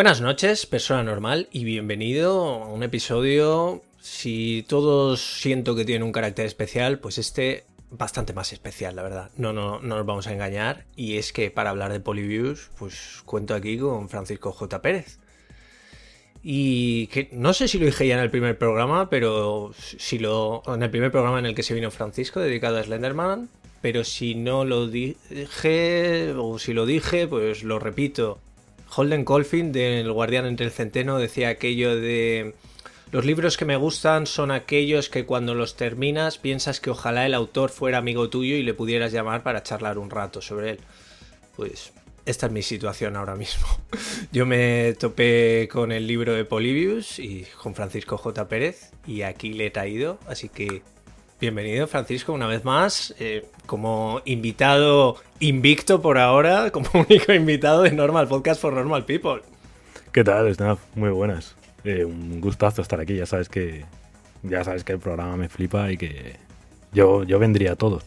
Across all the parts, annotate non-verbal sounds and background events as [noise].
Buenas noches, persona normal, y bienvenido a un episodio. Si todos siento que tienen un carácter especial, pues este bastante más especial, la verdad. No, no, no nos vamos a engañar. Y es que para hablar de Polyviews, pues cuento aquí con Francisco J. Pérez. Y que no sé si lo dije ya en el primer programa, pero si lo. En el primer programa en el que se vino Francisco, dedicado a Slenderman. Pero si no lo dije, o si lo dije, pues lo repito. Holden Colfin, del Guardián entre el Centeno, decía aquello de. Los libros que me gustan son aquellos que cuando los terminas piensas que ojalá el autor fuera amigo tuyo y le pudieras llamar para charlar un rato sobre él. Pues esta es mi situación ahora mismo. [laughs] Yo me topé con el libro de Polybius y con Francisco J. Pérez y aquí le he traído, así que bienvenido Francisco una vez más eh, como invitado invicto por ahora, [laughs] como único invitado de Normal Podcast for Normal People. ¿Qué tal, Snap? Muy buenas. Eh, un gustazo estar aquí, ya sabes que ya sabes que el programa me flipa y que yo, yo vendría a todos.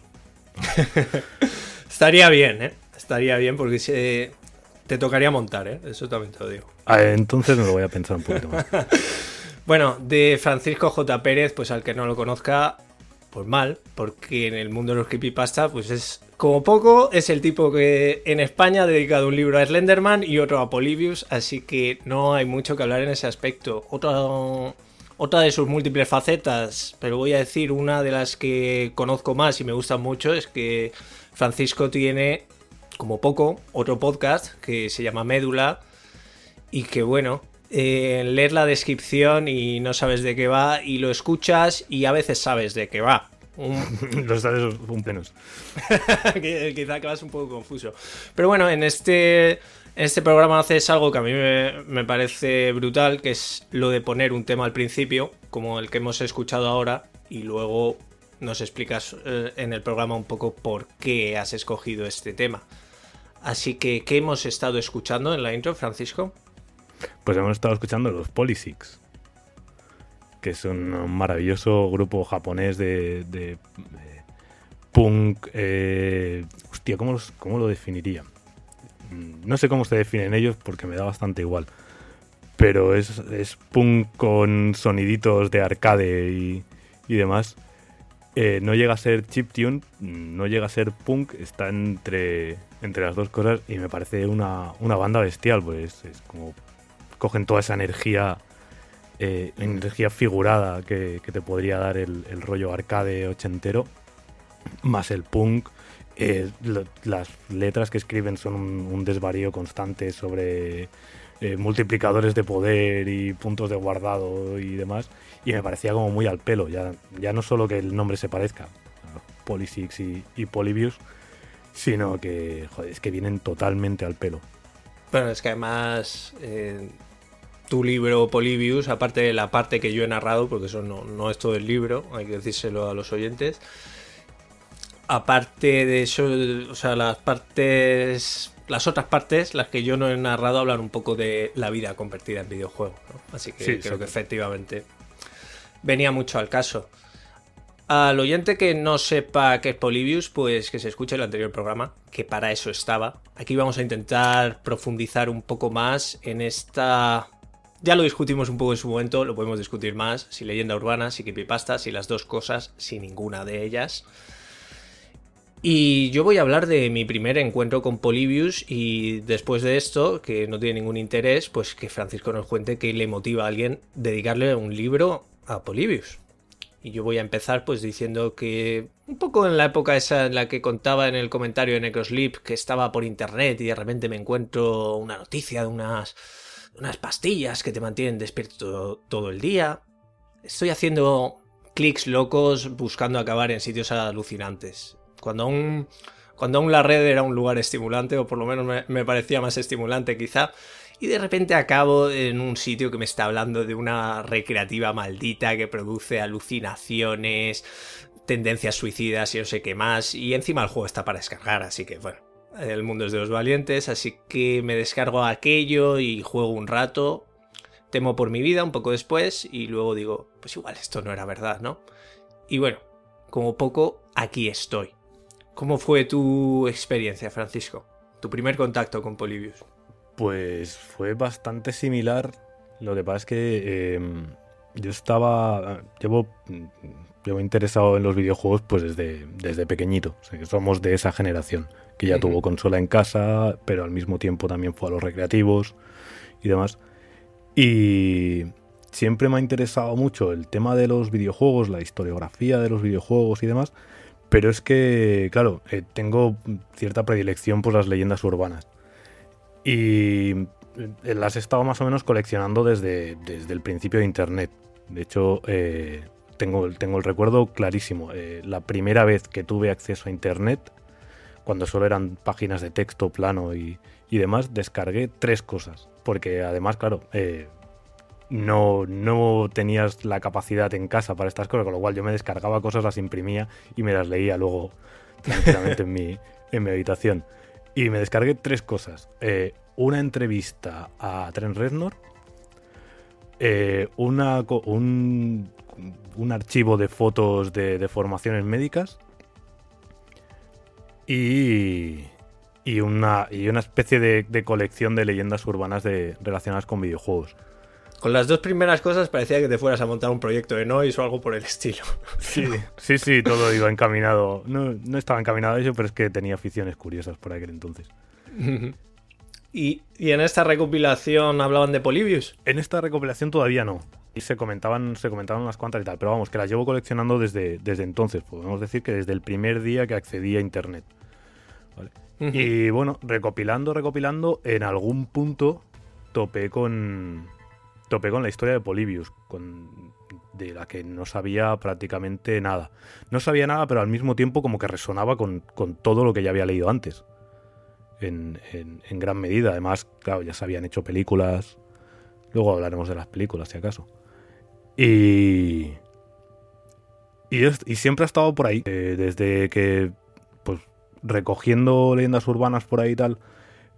[laughs] Estaría bien, ¿eh? Estaría bien porque se, te tocaría montar, ¿eh? Eso también te lo digo. Ah, entonces me lo voy a pensar un poquito más. [laughs] bueno, de Francisco J. Pérez, pues al que no lo conozca, pues mal, porque en el mundo de los creepypasta, pues es como poco, es el tipo que en España ha dedicado un libro a Slenderman y otro a Polybius, así que no hay mucho que hablar en ese aspecto. Otra, otra de sus múltiples facetas, pero voy a decir una de las que conozco más y me gusta mucho, es que Francisco tiene, como poco, otro podcast que se llama Médula y que bueno, eh, leer la descripción y no sabes de qué va y lo escuchas y a veces sabes de qué va. [laughs] Los sabes un menos. [laughs] Quizá vas un poco confuso. Pero bueno, en este, este programa haces algo que a mí me, parece brutal, que es lo de poner un tema al principio, como el que hemos escuchado ahora, y luego nos explicas eh, en el programa un poco por qué has escogido este tema. Así que, ¿qué hemos estado escuchando en la intro, Francisco? Pues hemos estado escuchando los Polysix que es un maravilloso grupo japonés de, punk. Eh, hostia, ¿cómo, lo definiría? Mm, no sé cómo se definen ellos porque me da bastante igual. Pero es, punk con soniditos de arcade y, demás. Eh, no llega a ser chiptune, no llega a ser punk, está entre, entre las dos cosas y me parece una, banda bestial, pues es como cogen toda esa energía eh, energía figurada que, te podría dar el, rollo arcade ochentero, más el punk. Eh, las letras que escriben son un, desvarío constante sobre eh, multiplicadores de poder y puntos de guardado y demás. Y me parecía como muy al pelo, ya, ya no solo que el nombre se parezca, a Polysix y, y Polybius, sino que, joder, es que vienen totalmente al pelo. Bueno, es que además tu libro Polybius, aparte de la parte que yo he narrado, porque eso no, es todo el libro, hay que decírselo a los oyentes. Aparte de eso, o sea, las partes, las otras partes, las que yo no he narrado, hablan un poco de la vida convertida en videojuego. Así que creo que efectivamente venía mucho al caso. Al oyente que no sepa qué es Polybius, pues que se escuche el anterior programa, que para eso estaba. Aquí vamos a intentar profundizar un poco más en esta ya lo discutimos un poco en su momento, lo podemos discutir más, si leyenda urbana, si creepypasta, si las dos cosas, si ninguna de ellas. Y yo voy a hablar de mi primer encuentro con Polybius y después de esto, que no tiene ningún interés, pues que Francisco nos cuente qué le motiva a alguien dedicarle un libro a Polybius. Y yo voy a empezar pues diciendo que un poco en la época esa en la que contaba en el comentario de Necrosleep que estaba por internet y de repente me encuentro una noticia de unas unas pastillas que te mantienen despierto todo el día. Estoy haciendo clics locos buscando acabar en sitios alucinantes. Cuando aún, cuando aún la red era un lugar estimulante, o por lo menos me, parecía más estimulante quizá, y de repente acabo en un sitio que me está hablando de una recreativa maldita que produce alucinaciones, tendencias suicidas y no sé qué más, y encima el juego está para descargar, así que bueno, el mundo es de los valientes, así que me descargo aquello y juego un rato. Temo por mi vida un poco después y luego digo, pues igual esto no era verdad, ¿no? Y bueno, como poco, aquí estoy. ¿Cómo fue tu experiencia, Francisco? Tu primer contacto con Polybius. Pues fue bastante similar. Lo que pasa es que em, yo estaba. Llevo, llevo interesado en los videojuegos pues desde, desde pequeñito. somos de esa generación que ya tuvo consola en casa, pero al mismo tiempo también fue a los recreativos y demás. Y siempre me ha interesado mucho el tema de los videojuegos, la historiografía de los videojuegos y demás. Pero es que, claro, eh, tengo cierta predilección por las leyendas urbanas. Y eh, las he estado más o menos coleccionando desde, desde el principio de Internet. De hecho, eh, tengo, tengo el recuerdo clarísimo. la primera vez que tuve acceso a Internet, cuando solo eran páginas de texto plano y, demás, descargué tres cosas. Porque además, claro, no, no tenías la capacidad en casa para estas cosas, con lo cual yo me descargaba cosas, las imprimía y me las leía luego tranquilamente en, mi, en mi habitación. Y me descargué tres cosas. Eh, una entrevista a Trent Reznor, eh, una, un, un, archivo de fotos de, formaciones médicas y, y, una, y una especie de, de colección de leyendas urbanas de, relacionadas con videojuegos. Con las dos primeras cosas parecía que te fueras a montar un proyecto de Noise o algo por el estilo. Sí, sí, sí, todo iba encaminado. No, no estaba encaminado a eso, pero es que tenía aficiones curiosas por aquel entonces. [laughs] ¿Y, en esta recopilación hablaban de Polybius? En esta recopilación todavía no. Y se comentaban, se comentaban unas cuantas y tal, pero vamos, que las llevo coleccionando desde, desde entonces. Podemos decir que desde el primer día que accedí a internet. Y bueno, recopilando, recopilando, en algún punto topé con, topé con la historia de Polybius, con, de la que no sabía prácticamente nada. No sabía nada, pero al mismo tiempo como que resonaba con, todo lo que ya había leído antes. En, gran medida. Además, claro, ya se habían hecho películas. Luego hablaremos de las películas, si acaso. Y. Y, siempre ha estado por ahí. Eh, desde que. Recogiendo leyendas urbanas por ahí y tal.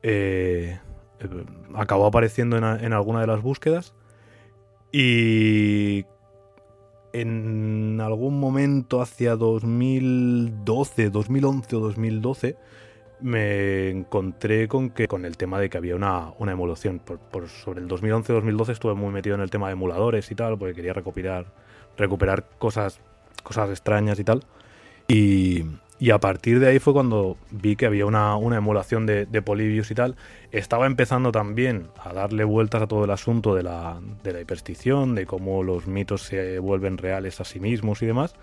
Eh, eh, acabó apareciendo en, alguna de las búsquedas. Y en algún momento hacia 2012, 2011 o 2012, me encontré con que con el tema de que había una, una emulación. Por, sobre el 2011-2012 estuve muy metido en el tema de emuladores y tal, porque quería recopilar, recuperar cosas, cosas extrañas y tal. Y, y a partir de ahí fue cuando vi que había una, emulación de, de, Polybius y tal. Estaba empezando también a darle vueltas a todo el asunto de la, de la hiperstición, de cómo los mitos se vuelven reales a sí mismos y demás.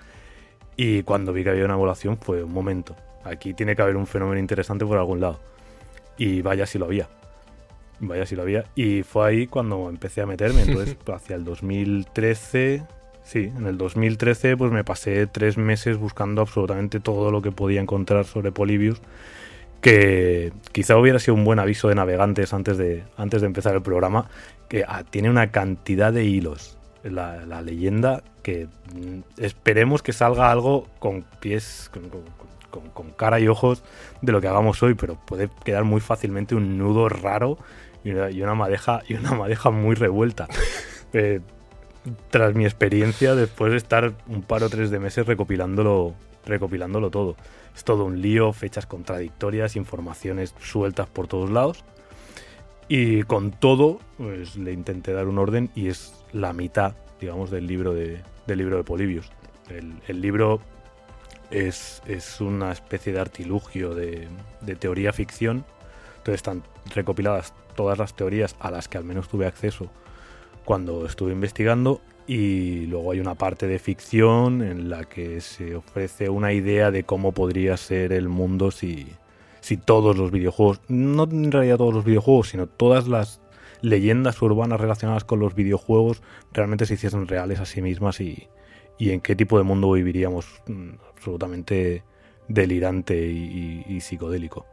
Y cuando vi que había una emulación fue un momento. Aquí tiene que haber un fenómeno interesante por algún lado. Y vaya si lo había. Vaya si lo había. Y fue ahí cuando empecé a meterme. Entonces, [laughs] hacia el 2013 Sí, en el 2013 pues me pasé tres meses buscando absolutamente todo lo que podía encontrar sobre Polybius, que quizá hubiera sido un buen aviso de navegantes antes de, antes de empezar el programa, que ah, tiene una cantidad de hilos. La, leyenda que mm, esperemos que salga algo con pies, con, cara y ojos de lo que hagamos hoy, pero puede quedar muy fácilmente un nudo raro y una, madeja, y una madeja muy revuelta. [laughs] Eh, tras mi experiencia después de estar un par o tres de meses recopilándolo, recopilándolo todo. Es todo un lío, fechas contradictorias, informaciones sueltas por todos lados. Y con todo, pues le intenté dar un orden y es la mitad, digamos, del libro de, del libro de Polibius. El, libro es, es, una especie de artilugio de, de teoría ficción. Entonces están recopiladas todas las teorías a las que al menos tuve acceso cuando estuve investigando y luego hay una parte de ficción en la que se ofrece una idea de cómo podría ser el mundo si, si todos los videojuegos, no en realidad todos los videojuegos, sino todas las leyendas urbanas relacionadas con los videojuegos realmente se hiciesen reales a sí mismas y, y en qué tipo de mundo viviríamos mm, absolutamente delirante y psicodélico.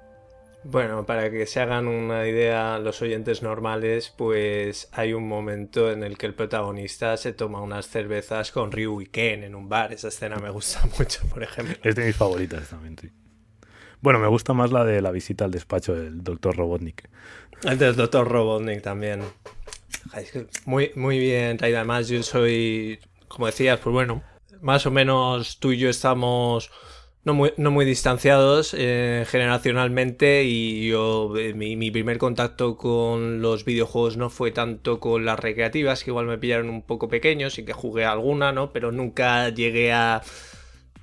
Bueno, para que se hagan una idea los oyentes normales, pues hay un momento en el que el protagonista se toma unas cervezas con Ryu y Ken en un bar. Esa escena me gusta [laughs] mucho, por ejemplo. Es de mis favoritas también, sí. Bueno, me gusta más la de la visita al despacho del Dr. Robotnik. El del Dr. Robotnik también. Muy, muy bien Además, yo soy, como decías, pues bueno, más o menos tú y yo estamos no muy, distanciados eh, generacionalmente y yo eh, mi, primer contacto con los videojuegos no fue tanto con las recreativas que igual me pillaron un poco pequeños y que jugué alguna no pero nunca llegué a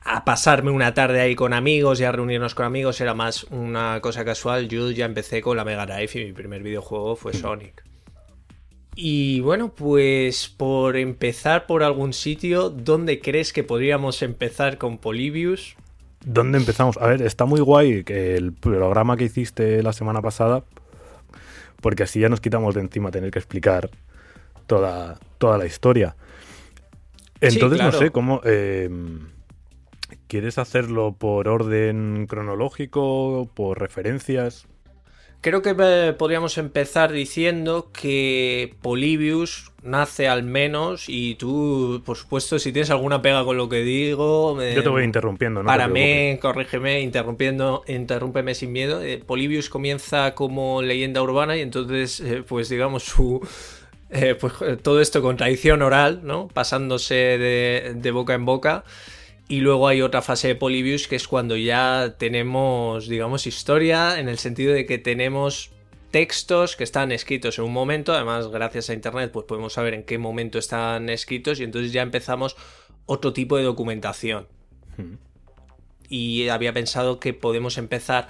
a pasarme una tarde ahí con amigos y a reunirnos con amigos. Era más una cosa casual. Yo ya empecé con la Mega Drive y mi primer videojuego fue Sonic. Y bueno, pues por empezar por algún sitio, ¿dónde crees que podríamos empezar con Polybius? ¿Dónde empezamos? A ver, está muy guay el programa que hiciste la semana pasada, porque así ya nos quitamos de encima tener que explicar toda, toda la historia. Entonces, no sé cómo. Eh, ¿Quieres hacerlo por orden cronológico, por referencias? Creo que eh, podríamos empezar diciendo que Polybius nace al menos y tú, por supuesto, si tienes alguna pega con lo que digo... Yo te voy interrumpiendo, ¿no? Para mí, corrígeme, interrumpiendo, interrúmpeme sin miedo. Eh, Polybius comienza como leyenda urbana y entonces, eh, pues digamos, su... pues todo esto con tradición oral, ¿no? Pasándose de, de boca en boca. Y luego hay otra fase de Polybius que es cuando ya tenemos, digamos, historia, en el sentido de que tenemos textos que están escritos en un momento, además gracias a Internet pues podemos saber en qué momento están escritos y entonces ya empezamos otro tipo de documentación. Hmm. Y había pensado que podemos empezar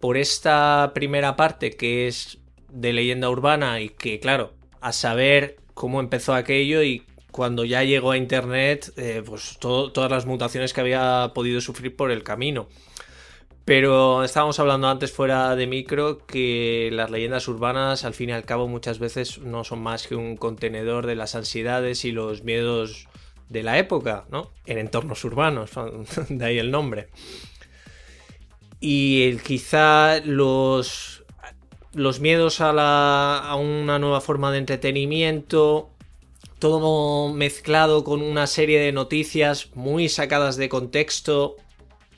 por esta primera parte que es de leyenda urbana y que claro, a saber cómo empezó aquello y cuando ya llegó a Internet, eh, pues todas las mutaciones que había podido sufrir por el camino. Pero estábamos hablando antes fuera de micro que las leyendas urbanas al fin y al cabo muchas veces no son más que un contenedor de las ansiedades y los miedos de la época, ¿no? En entornos urbanos, [laughs] de ahí el nombre. Y quizá los, los miedos a, la, a una nueva forma de entretenimiento todo mezclado con una serie de noticias muy sacadas de contexto,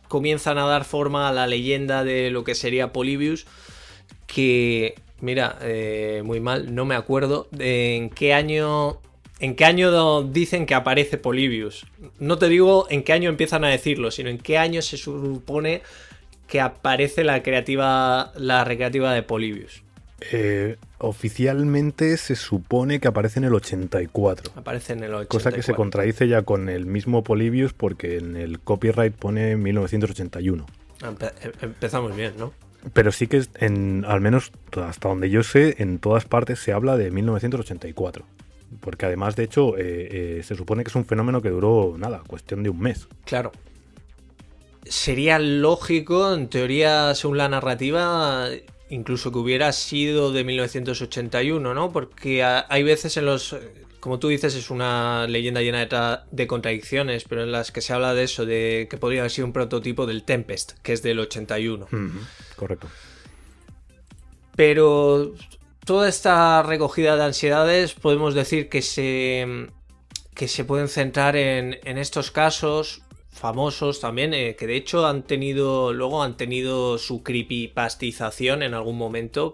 comienzan a dar forma a la leyenda de lo que sería Polybius, que, mira, eh, muy mal, no me acuerdo en qué año... ¿En qué año dicen que aparece Polybius? No te digo en qué año empiezan a decirlo, sino en qué año se supone que aparece la creativa, la recreativa de Polybius. Eh, oficialmente se supone que aparece en el 84. Aparece en el 84. Cosa que se contradice ya con el mismo Polybius porque en el copyright pone 1981. Em, empezamos bien, ¿no? Pero sí que en, al menos hasta donde yo sé, en todas partes se habla de 1984. Porque además, de hecho, eh, eh, se supone que es un fenómeno que duró, nada, cuestión de un mes. Claro. Sería lógico, en teoría, según la narrativa, incluso que hubiera sido de 1981, ¿no? Porque hay veces en los... Como tú dices, es una leyenda llena de, contradicciones, pero en las que se habla de eso, de que podría haber sido un prototipo del Tempest, que es del 81. correcto. Pero toda esta recogida de ansiedades podemos decir que se, que se pueden centrar en, en estos casos famosos también, eh, que de hecho han tenido, luego han tenido su creepypastización en algún momento.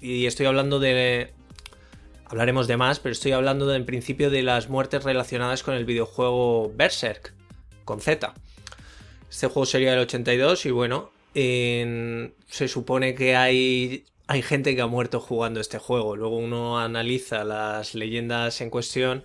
Y estoy hablando de... Hablaremos de más, pero estoy hablando en principio de las muertes relacionadas con el videojuego Berserk, con Z. Este juego sería del 82 y bueno, se supone que hay, hay gente que ha muerto jugando este juego. Luego uno analiza las leyendas en cuestión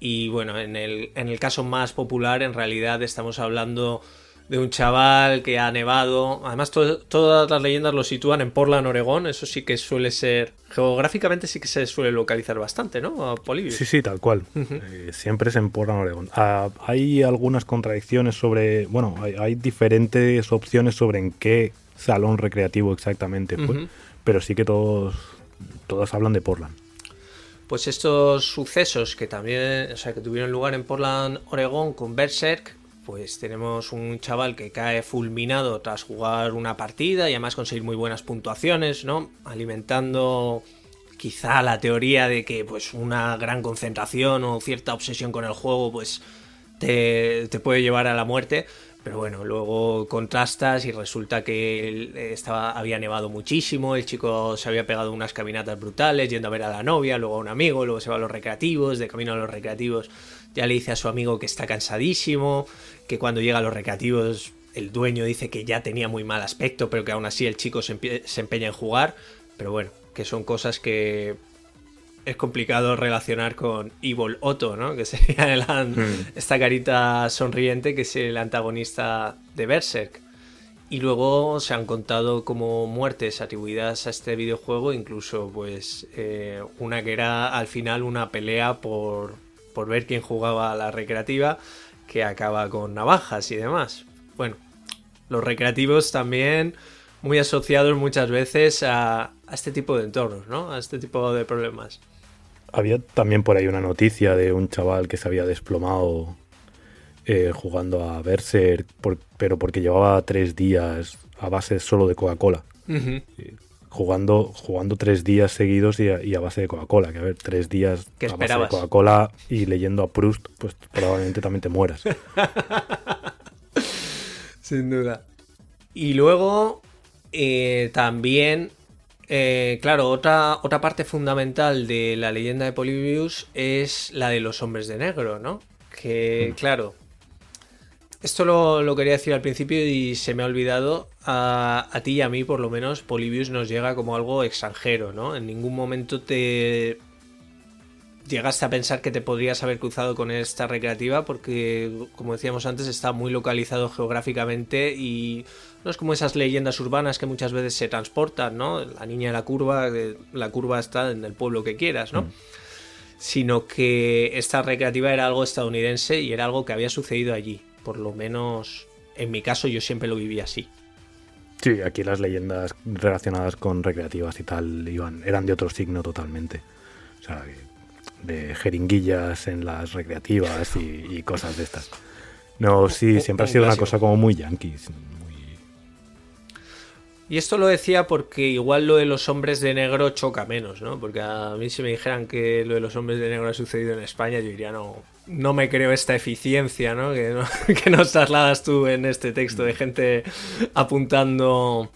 y bueno, en el, en el caso más popular, en realidad estamos hablando de un chaval que ha nevado. Además, todas las leyendas lo sitúan en Portland, Oregón. Eso sí que suele ser. Geográficamente sí que se suele localizar bastante, ¿no? Polivio. Sí, sí, tal cual. Eh, siempre es en Portland, Oregón. Ah, hay algunas contradicciones sobre. Bueno, hay, diferentes opciones sobre en qué salón recreativo exactamente fue. Pero sí que todos, todos hablan de Portland pues estos sucesos que también, o sea, que tuvieron lugar en Portland, Oregón con Berserk, pues tenemos un chaval que cae fulminado tras jugar una partida y además conseguir muy buenas puntuaciones, ¿no? Alimentando quizá la teoría de que pues una gran concentración o cierta obsesión con el juego pues te, te puede llevar a la muerte. Pero bueno, luego contrastas y resulta que estaba, había nevado muchísimo, el chico se había pegado unas caminatas brutales, yendo a ver a la novia, luego a un amigo, luego se va a los recreativos, de camino a los recreativos ya le dice a su amigo que está cansadísimo, que cuando llega a los recreativos el dueño dice que ya tenía muy mal aspecto, pero que aún así el chico se, empeña en jugar. Pero bueno, que son cosas que es complicado relacionar con Evil Otto, ¿no? Que [laughs] sería hmm. esta carita sonriente que es el antagonista de Berserk. Y luego se han contado como muertes atribuidas a este videojuego, incluso pues eh, una que era al final una pelea por, por ver quién jugaba a la recreativa, que acaba con navajas y demás. Bueno, los recreativos también muy asociados muchas veces a, a este tipo de entornos, ¿no? A este tipo de problemas. Había también por ahí una noticia de un chaval que se había desplomado eh, jugando a Berserk, pero porque llevaba tres días a base solo de Coca-Cola. Jugando, jugando tres días seguidos y a, base de Coca-Cola. Que a ver, tres días a base de Coca-Cola y leyendo a Proust, pues probablemente también te mueras. [laughs] Sin duda. Y luego eh, también, eh, claro, otra, otra parte fundamental de la leyenda de Polybius es la de los hombres de negro, ¿no? Que, mm. claro, esto lo, quería decir al principio y se me ha olvidado. A, ti y a mí, por lo menos, Polybius nos llega como algo extranjero, ¿no? En ningún momento te llegaste a pensar que te podrías haber cruzado con esta recreativa porque, como decíamos antes, está muy localizado geográficamente y no es como esas leyendas urbanas que muchas veces se transportan, ¿no? La niña de la curva, la curva está en el pueblo que quieras, ¿no? Mm. Sino que esta recreativa era algo estadounidense y era algo que había sucedido allí por lo menos en mi caso yo siempre lo viví así. Sí, aquí las leyendas relacionadas con recreativas y tal iban, eran de otro signo totalmente. O sea, de jeringuillas en las recreativas y, cosas de estas. No, sí, siempre ha sido una cosa como muy yankee. Y esto lo decía porque igual lo de los hombres de negro choca menos, ¿no? Porque a mí si me dijeran que lo de los hombres de negro ha sucedido en España, yo diría, no, no me creo esta eficiencia, ¿no? Que, [laughs] nos trasladas tú en este texto de gente apuntando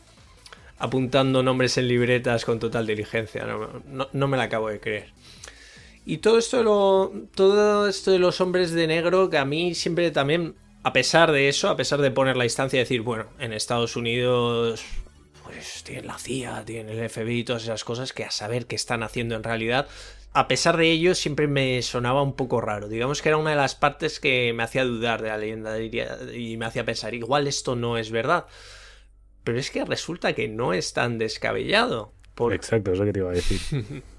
apuntando nombres en libretas con total diligencia. No, no, me la acabo de creer. Y todo esto, lo, todo esto de los hombres de negro, que a mí siempre también, a pesar de eso, a pesar de poner la instancia y decir, bueno, en Estados Unidos pues tienen la CIA, tienen el FBI y todas esas cosas que a saber qué están haciendo en realidad. A pesar de ello, siempre me sonaba un poco raro. Digamos que era una de las partes que me hacía dudar de la leyenda y me hacía pensar, igual esto no es verdad. Pero es que resulta que no es tan descabellado. Exacto, es lo que te iba a decir. [laughs]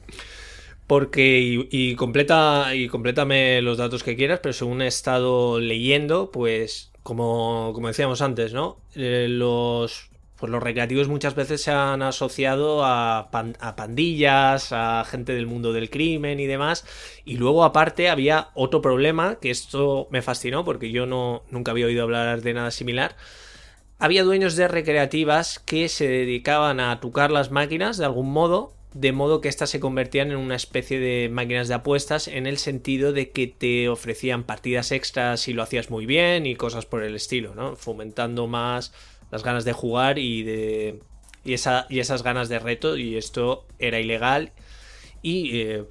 Porque, y, completa, y complétame los datos que quieras, pero según he estado leyendo, pues, como, como decíamos antes, ¿no? Eh, los pues los recreativos muchas veces se han asociado a, pandillas, a gente del mundo del crimen y demás. Y luego aparte había otro problema, que esto me fascinó porque yo no, nunca había oído hablar de nada similar. Había dueños de recreativas que se dedicaban a tocar las máquinas de algún modo, de modo que éstas se convertían en una especie de máquinas de apuestas en el sentido de que te ofrecían partidas extras si lo hacías muy bien y cosas por el estilo, ¿no? Fomentando más las ganas de jugar y de y, esa, y esas ganas de reto y esto era ilegal y eh,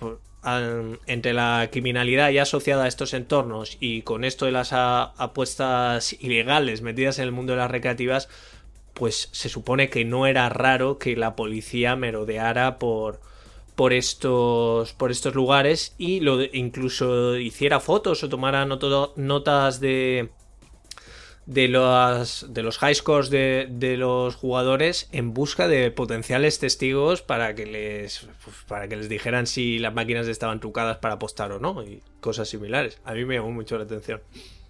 entre la criminalidad ya asociada a estos entornos y con esto de las apuestas ilegales metidas en el mundo de las recreativas pues se supone que no era raro que la policía merodeara por por estos por estos lugares y lo incluso hiciera fotos o tomara notas de de los, de los high scores de, de, los jugadores en busca de potenciales testigos para que les pues, para que les dijeran si las máquinas estaban trucadas para apostar o no y cosas similares. A mí me llamó mucho la atención.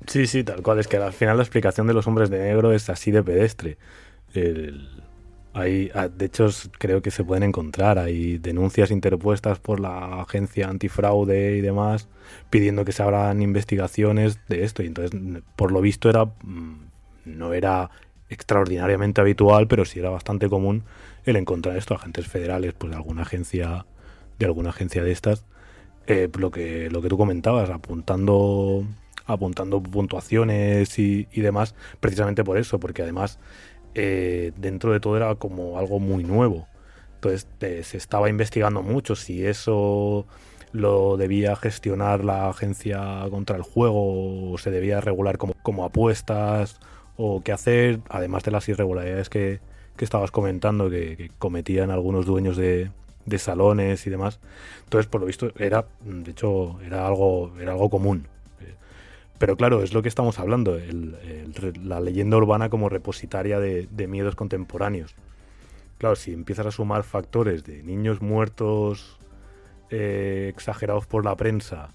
Sí, sí, tal cual. Es que al final la explicación de los hombres de negro es así de pedestre. El, hay, ah, de hecho, creo que se pueden encontrar. Hay denuncias interpuestas por la agencia antifraude y demás pidiendo que se abran investigaciones de esto. Y entonces, por lo visto, era mm, no era extraordinariamente habitual, pero sí era bastante común el encontrar esto, agentes federales, pues de alguna agencia, de alguna agencia de estas, eh, lo que lo que tú comentabas, apuntando apuntando puntuaciones y, y demás, precisamente por eso, porque además eh, dentro de todo era como algo muy nuevo. Entonces se estaba investigando mucho si eso lo debía gestionar la agencia contra el juego o se debía regular como, como apuestas o qué hacer, además de las irregularidades que, estabas comentando, que, cometían algunos dueños de, salones y demás. Entonces, por lo visto, era, de hecho, era algo, era algo común. Pero claro, es lo que estamos hablando, la leyenda urbana como repositaria de, miedos contemporáneos. Claro, si empiezas a sumar factores de niños muertos eh, exagerados por la prensa,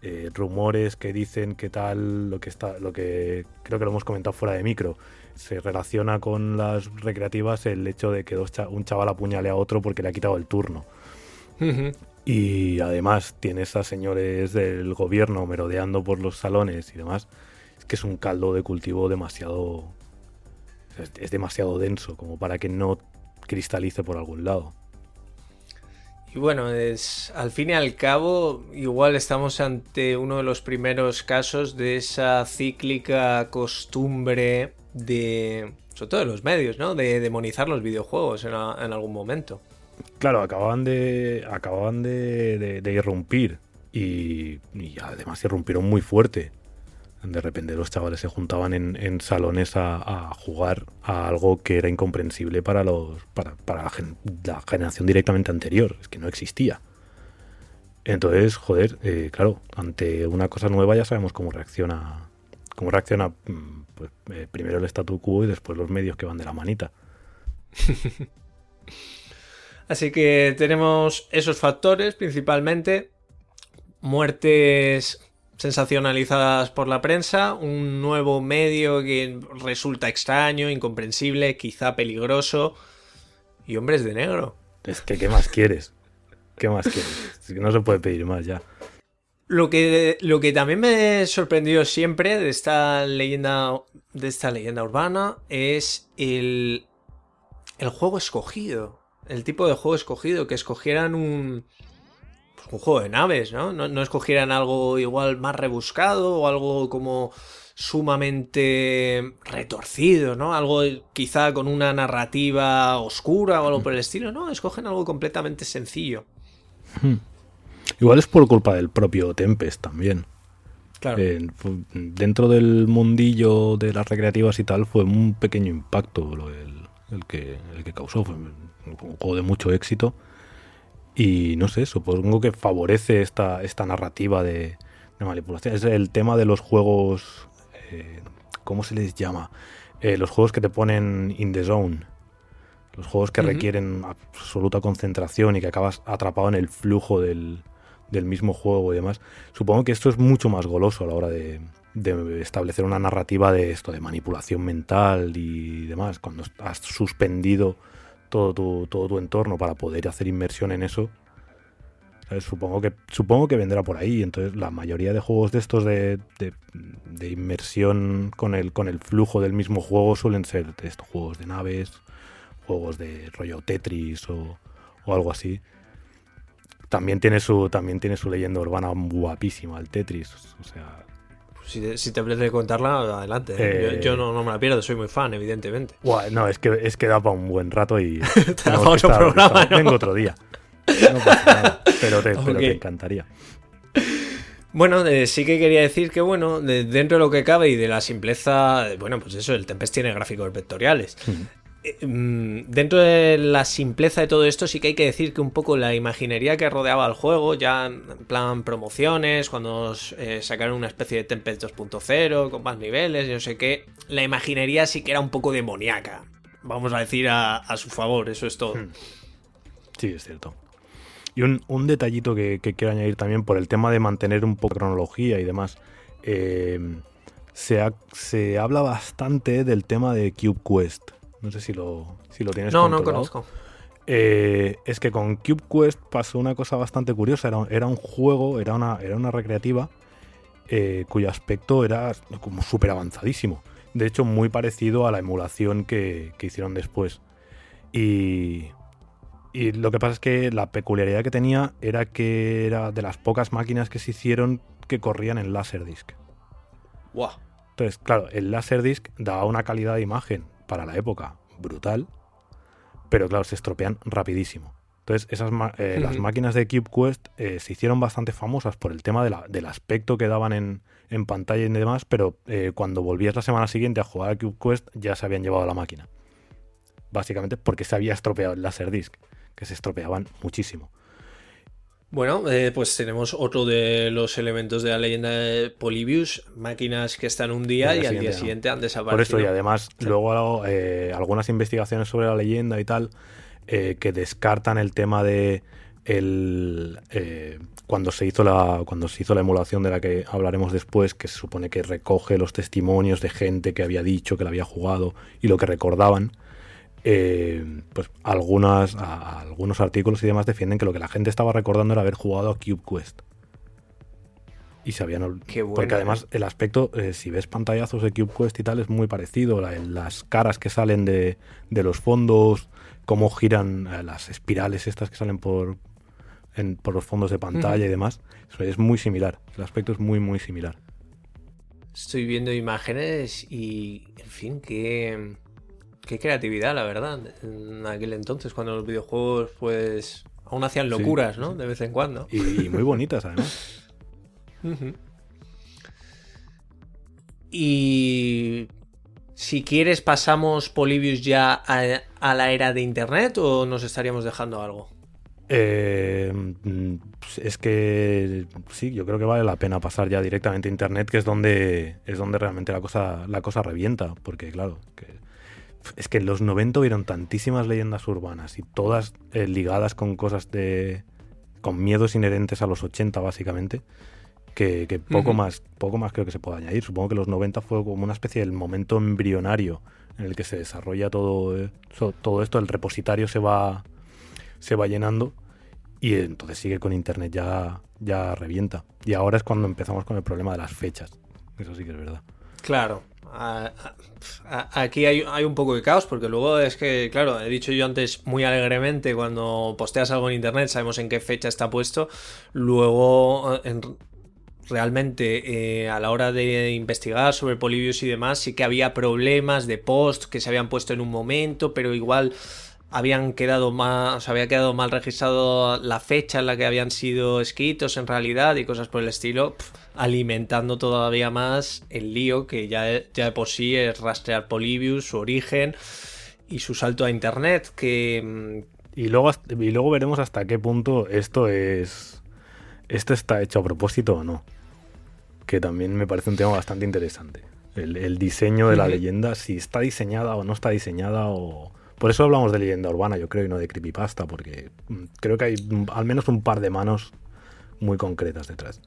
eh, rumores que dicen que tal, lo que está, lo que creo que lo hemos comentado fuera de micro, se relaciona con las recreativas el hecho de que un chaval apuñale a otro porque le ha quitado el turno. Y además tienes a señores del gobierno merodeando por los salones y demás. Es que es un caldo de cultivo demasiado. es demasiado denso como para que no cristalice por algún lado. Y bueno, es, al fin y al cabo, igual estamos ante uno de los primeros casos de esa cíclica costumbre de, sobre todo de los medios, ¿no? De demonizar los videojuegos en, algún momento. Claro, acababan de, acababan de, irrumpir y, además irrumpieron muy fuerte de repente los chavales se juntaban en, salones a, jugar a algo que era incomprensible para los para, la, generación directamente anterior, es que no existía. Entonces, joder, eh, claro, ante una cosa nueva ya sabemos cómo reacciona cómo reacciona mm, pues, eh, primero el statu quo y después los medios que van de la manita. [laughs] Así que tenemos esos factores principalmente. Muertes sensacionalizadas por la prensa, un nuevo medio que resulta extraño, incomprensible, quizá peligroso, y hombres de negro. Es que, ¿qué más quieres? ¿Qué más quieres? que no se puede pedir más ya. Lo que, lo que también me sorprendió siempre de esta leyenda, de esta leyenda urbana es el, el juego escogido. El tipo de juego escogido, que escogieran un, un juego de naves, ¿no? ¿no? escogieran algo igual más rebuscado o algo como sumamente retorcido, ¿no? Algo quizá con una narrativa oscura o algo por el estilo, ¿no? Escogen algo completamente sencillo. Hmm. Igual es por culpa del propio Tempest también. Claro. dentro del mundillo de las recreativas y tal fue un pequeño impacto el, que, el que causó. Fue un juego de mucho éxito y no sé, supongo que favorece esta, esta narrativa de, manipulación. Es el tema de los juegos. Eh, ¿Cómo se les llama? Eh, los juegos que te ponen in the zone. Los juegos que requieren absoluta concentración y que acabas atrapado en el flujo del, mismo juego y demás. Supongo que esto es mucho más goloso a la hora de, de, establecer una narrativa de esto, de manipulación mental y demás. Cuando has suspendido todo tu, todo tu entorno para poder hacer inmersión en eso. Supongo que, supongo que vendrá por ahí. Entonces, la mayoría de juegos de estos de, de, inmersión con el, con el flujo del mismo juego suelen ser estos juegos de naves, juegos de rollo Tetris o, o algo así. También tiene su, también tiene su leyenda urbana guapísima, el Tetris. O sea, si te, apetece contarla, adelante. ¿eh? Yo, eh, no, me la pierdo, soy muy fan, evidentemente. no, es que, es que da para un buen rato y. [laughs] otro programa. Vengo otro día. No pasa nada, pero te, pero te encantaría. Bueno, eh, sí que quería decir que, bueno, dentro de lo que cabe y de la simpleza, bueno, pues eso, el Tempest tiene gráficos vectoriales. Dentro de la simpleza de todo esto, sí que hay que decir que un poco la imaginería que rodeaba al juego, ya en plan promociones, cuando eh, sacaron una especie de Tempest 2.0 con más niveles, no sé qué, la imaginería sí que era un poco demoníaca. Vamos a decir a, su favor, eso es todo. Hmm. Sí, es cierto. Y un, detallito que, quiero añadir también por el tema de mantener un poco cronología y demás. Eh, se, se habla bastante del tema de Cube Quest. No sé si lo, si lo tienes No, no conozco. Eh, es que con Cube Quest pasó una cosa bastante curiosa. Era, un juego, era una, era una recreativa eh, cuyo aspecto era como súper avanzadísimo. De hecho, muy parecido a la emulación que, hicieron después. Y, y, lo que pasa es que la peculiaridad que tenía era que era de las pocas máquinas que se hicieron que corrían en Laserdisc. ¡Wow! Entonces, claro, el Laserdisc daba una calidad de imagen para la época brutal, pero claro, se estropean rapidísimo. Entonces, esas eh, las máquinas de CubeQuest eh, se hicieron bastante famosas por el tema del aspecto que daban en, en pantalla y demás, pero eh, cuando volvías la semana siguiente a jugar a CubeQuest ya se habían llevado la máquina. Básicamente porque se había estropeado el Laserdisc, que se estropeaban muchísimo. Bueno, pues tenemos otro de los elementos de la leyenda de Polybius, máquinas que están un día y, al día siguiente han desaparecido. Por eso, y además, luego algunas investigaciones sobre la leyenda y tal eh, que descartan el tema de el, eh, cuando se hizo la cuando se hizo la emulación de la que hablaremos después que se supone que recoge los testimonios de gente que había dicho que la había jugado y lo que recordaban eh, pues algunas algunos artículos y demás defienden que lo que la gente estaba recordando era haber jugado a Cube Quest y se habían porque además el aspecto si ves pantallazos de Cube Quest y tal es muy parecido las caras que salen de, de los fondos cómo giran eh, las espirales estas que salen por, por los fondos de pantalla y demás. Es muy similar. El aspecto es muy, muy similar. Estoy viendo imágenes y, en fin, qué, qué creatividad, la verdad. En aquel entonces, cuando los videojuegos, pues, aún hacían locuras, ¿no? De vez en cuando. Y, muy bonitas, además. Y si quieres, pasamos Polybius ya a, la era de Internet o nos estaríamos dejando algo. Eh, es que sí, yo creo que vale la pena pasar ya directamente a internet, que es donde es donde realmente la cosa la cosa revienta, porque claro, es que en los 90 hubieron tantísimas leyendas urbanas y todas eh, ligadas con cosas de con miedos inherentes a los 80 básicamente, que, poco, más, poco más creo que se pueda añadir. Supongo que los 90 fue como una especie del momento embrionario en el que se desarrolla todo, eh, todo esto, el repositorio se va, se va llenando y entonces sigue con Internet ya, ya revienta. Y ahora es cuando empezamos con el problema de las fechas. Eso sí que es verdad. Claro. Aquí hay, un poco de caos porque luego es que, claro, he dicho yo antes muy alegremente cuando posteas algo en internet sabemos en qué fecha está puesto. Luego, en, realmente eh, a la hora de investigar sobre Polybius y demás, sí que había problemas de post que se habían puesto en un momento, pero igual habían quedado más, había quedado mal registrado la fecha en la que habían sido escritos en realidad y cosas por el estilo, alimentando todavía más el lío que ya, ya de por sí es rastrear Polybius, su origen y su salto a internet, que... Mm, y luego, y luego veremos hasta qué punto esto es... ¿Esto está hecho a propósito o no? que también me parece un tema bastante interesante. El, diseño de la leyenda, si está diseñada o no está diseñada o... Por eso hablamos de leyenda urbana, yo creo, y no de creepypasta, porque mm, creo que hay al menos un par de manos muy concretas detrás.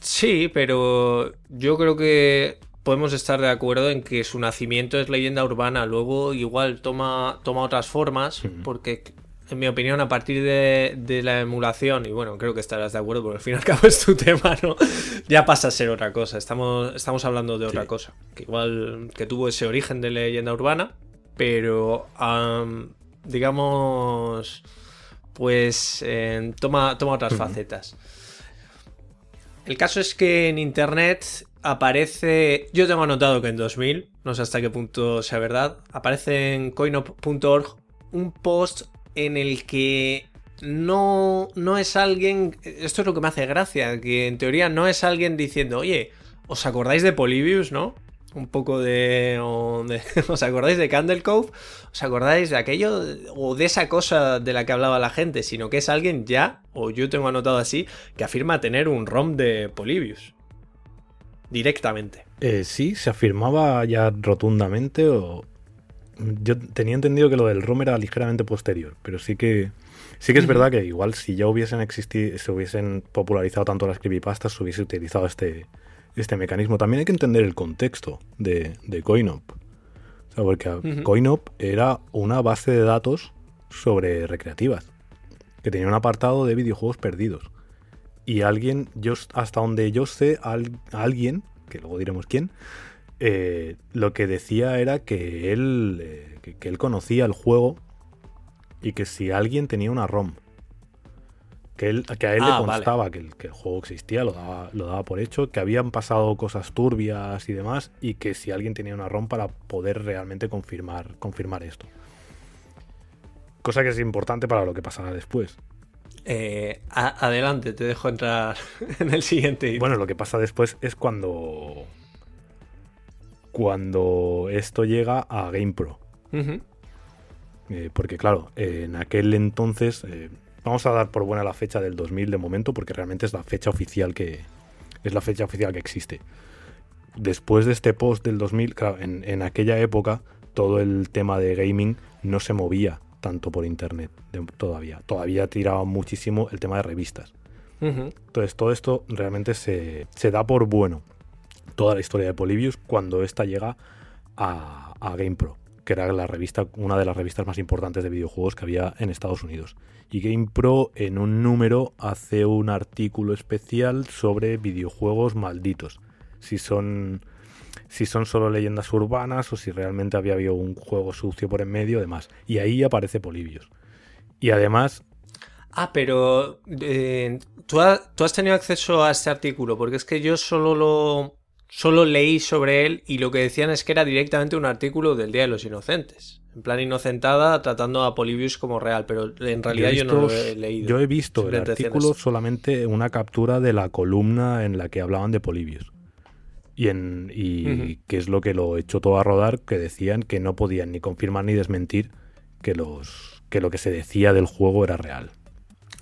Sí, pero yo creo que podemos estar de acuerdo en que su nacimiento es leyenda urbana, luego igual toma, toma otras formas, porque en mi opinión, a partir de, la emulación, y bueno, creo que estarás de acuerdo, porque al fin y al cabo es tu [laughs] tema, ¿no? Ya pasa a ser otra cosa. Estamos, estamos hablando de otra cosa. Que igual que tuvo ese origen de leyenda urbana, pero digamos, pues toma, toma otras facetas. El caso es que en internet aparece. Yo tengo anotado que en 2000, no sé hasta qué punto sea verdad, aparece en coinop.org un post en el que no, no es alguien, esto es lo que me hace gracia, que en teoría no es alguien diciendo, oye, ¿os acordáis de Polybius, no? Un poco de, [laughs] ¿Os acordáis de Candle Cove? ¿Os acordáis de aquello? O de esa cosa de la que hablaba la gente, sino que es alguien ya, o yo tengo anotado así, que afirma tener un ROM de Polybius. Directamente. Eh, sí, se afirmaba ya rotundamente o, yo tenía entendido que lo del ROM era ligeramente posterior, pero sí que sí que es verdad que igual si ya hubiesen existido, se hubiesen popularizado tanto las creepypastas, se hubiese utilizado este, este mecanismo. También hay que entender el contexto de, de CoinOp. O sea, porque CoinOp era una base de datos sobre recreativas, que tenía un apartado de videojuegos perdidos. Y alguien, yo hasta donde yo sé, alguien, que luego diremos quién, eh, lo que decía era que él, eh, que, él conocía el juego y que si alguien tenía una ROM, que, él, que a él le ah, constaba que, el, que, el, juego existía, lo daba, lo daba por hecho, que habían pasado cosas turbias y demás, y que si alguien tenía una ROM para poder realmente confirmar, confirmar esto. cosa que es importante para lo que pasará después. Eh, adelante, te dejo entrar [laughs] en el siguiente. Bueno, lo que pasa después es cuando. Cuando esto llega a GamePro. Eh, porque, claro, en aquel entonces. Vamos a dar por buena la fecha del 2000 de momento, porque realmente es la fecha oficial que. Es la fecha oficial que existe. Después de este post del 2000, claro, en, en aquella época todo el tema de gaming no se movía tanto por internet todavía. Todavía tiraba muchísimo el tema de revistas. Entonces todo esto realmente se, da por bueno. Toda la historia de Polybius cuando esta llega a, a GamePro, que era la revista, una de las revistas más importantes de videojuegos que había en Estados Unidos. Y GamePro en un número hace un artículo especial sobre videojuegos malditos. Si son si son solo leyendas urbanas o si realmente había habido un juego sucio por en medio, demás. Y ahí aparece Polibios. Y además... Ah, pero eh, ¿tú, has tenido acceso a este artículo, porque es que yo solo lo... Solo leí sobre él y lo que decían es que era directamente un artículo del Día de los Inocentes. En plan inocentada, tratando a Polybius como real, pero en realidad yo, no lo he leído. Yo he visto el artículo solamente una captura de la columna en la que hablaban de Polybius y, en, y que es lo que lo echó todo a rodar, que decían que no podían ni confirmar ni desmentir que, los, que lo que se decía del juego era real.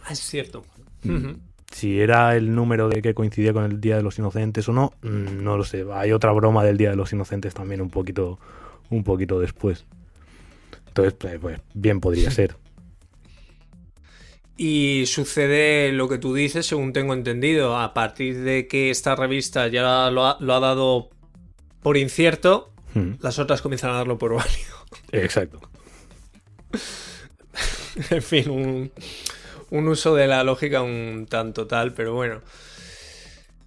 Ah, es cierto. Mm. Si era el número de que coincidía con el Día de los Inocentes o no, mm, no lo sé. Hay otra broma del Día de los Inocentes también un poquito, un poquito después. Entonces, pues, pues bien podría ser. [laughs] Y sucede lo que tú dices, según tengo entendido, a partir de que esta revista ya lo ha, dado por incierto, hmm. las otras comienzan a darlo por válido. Exacto. [laughs] en fin, un, un uso de la lógica un tanto tal, pero bueno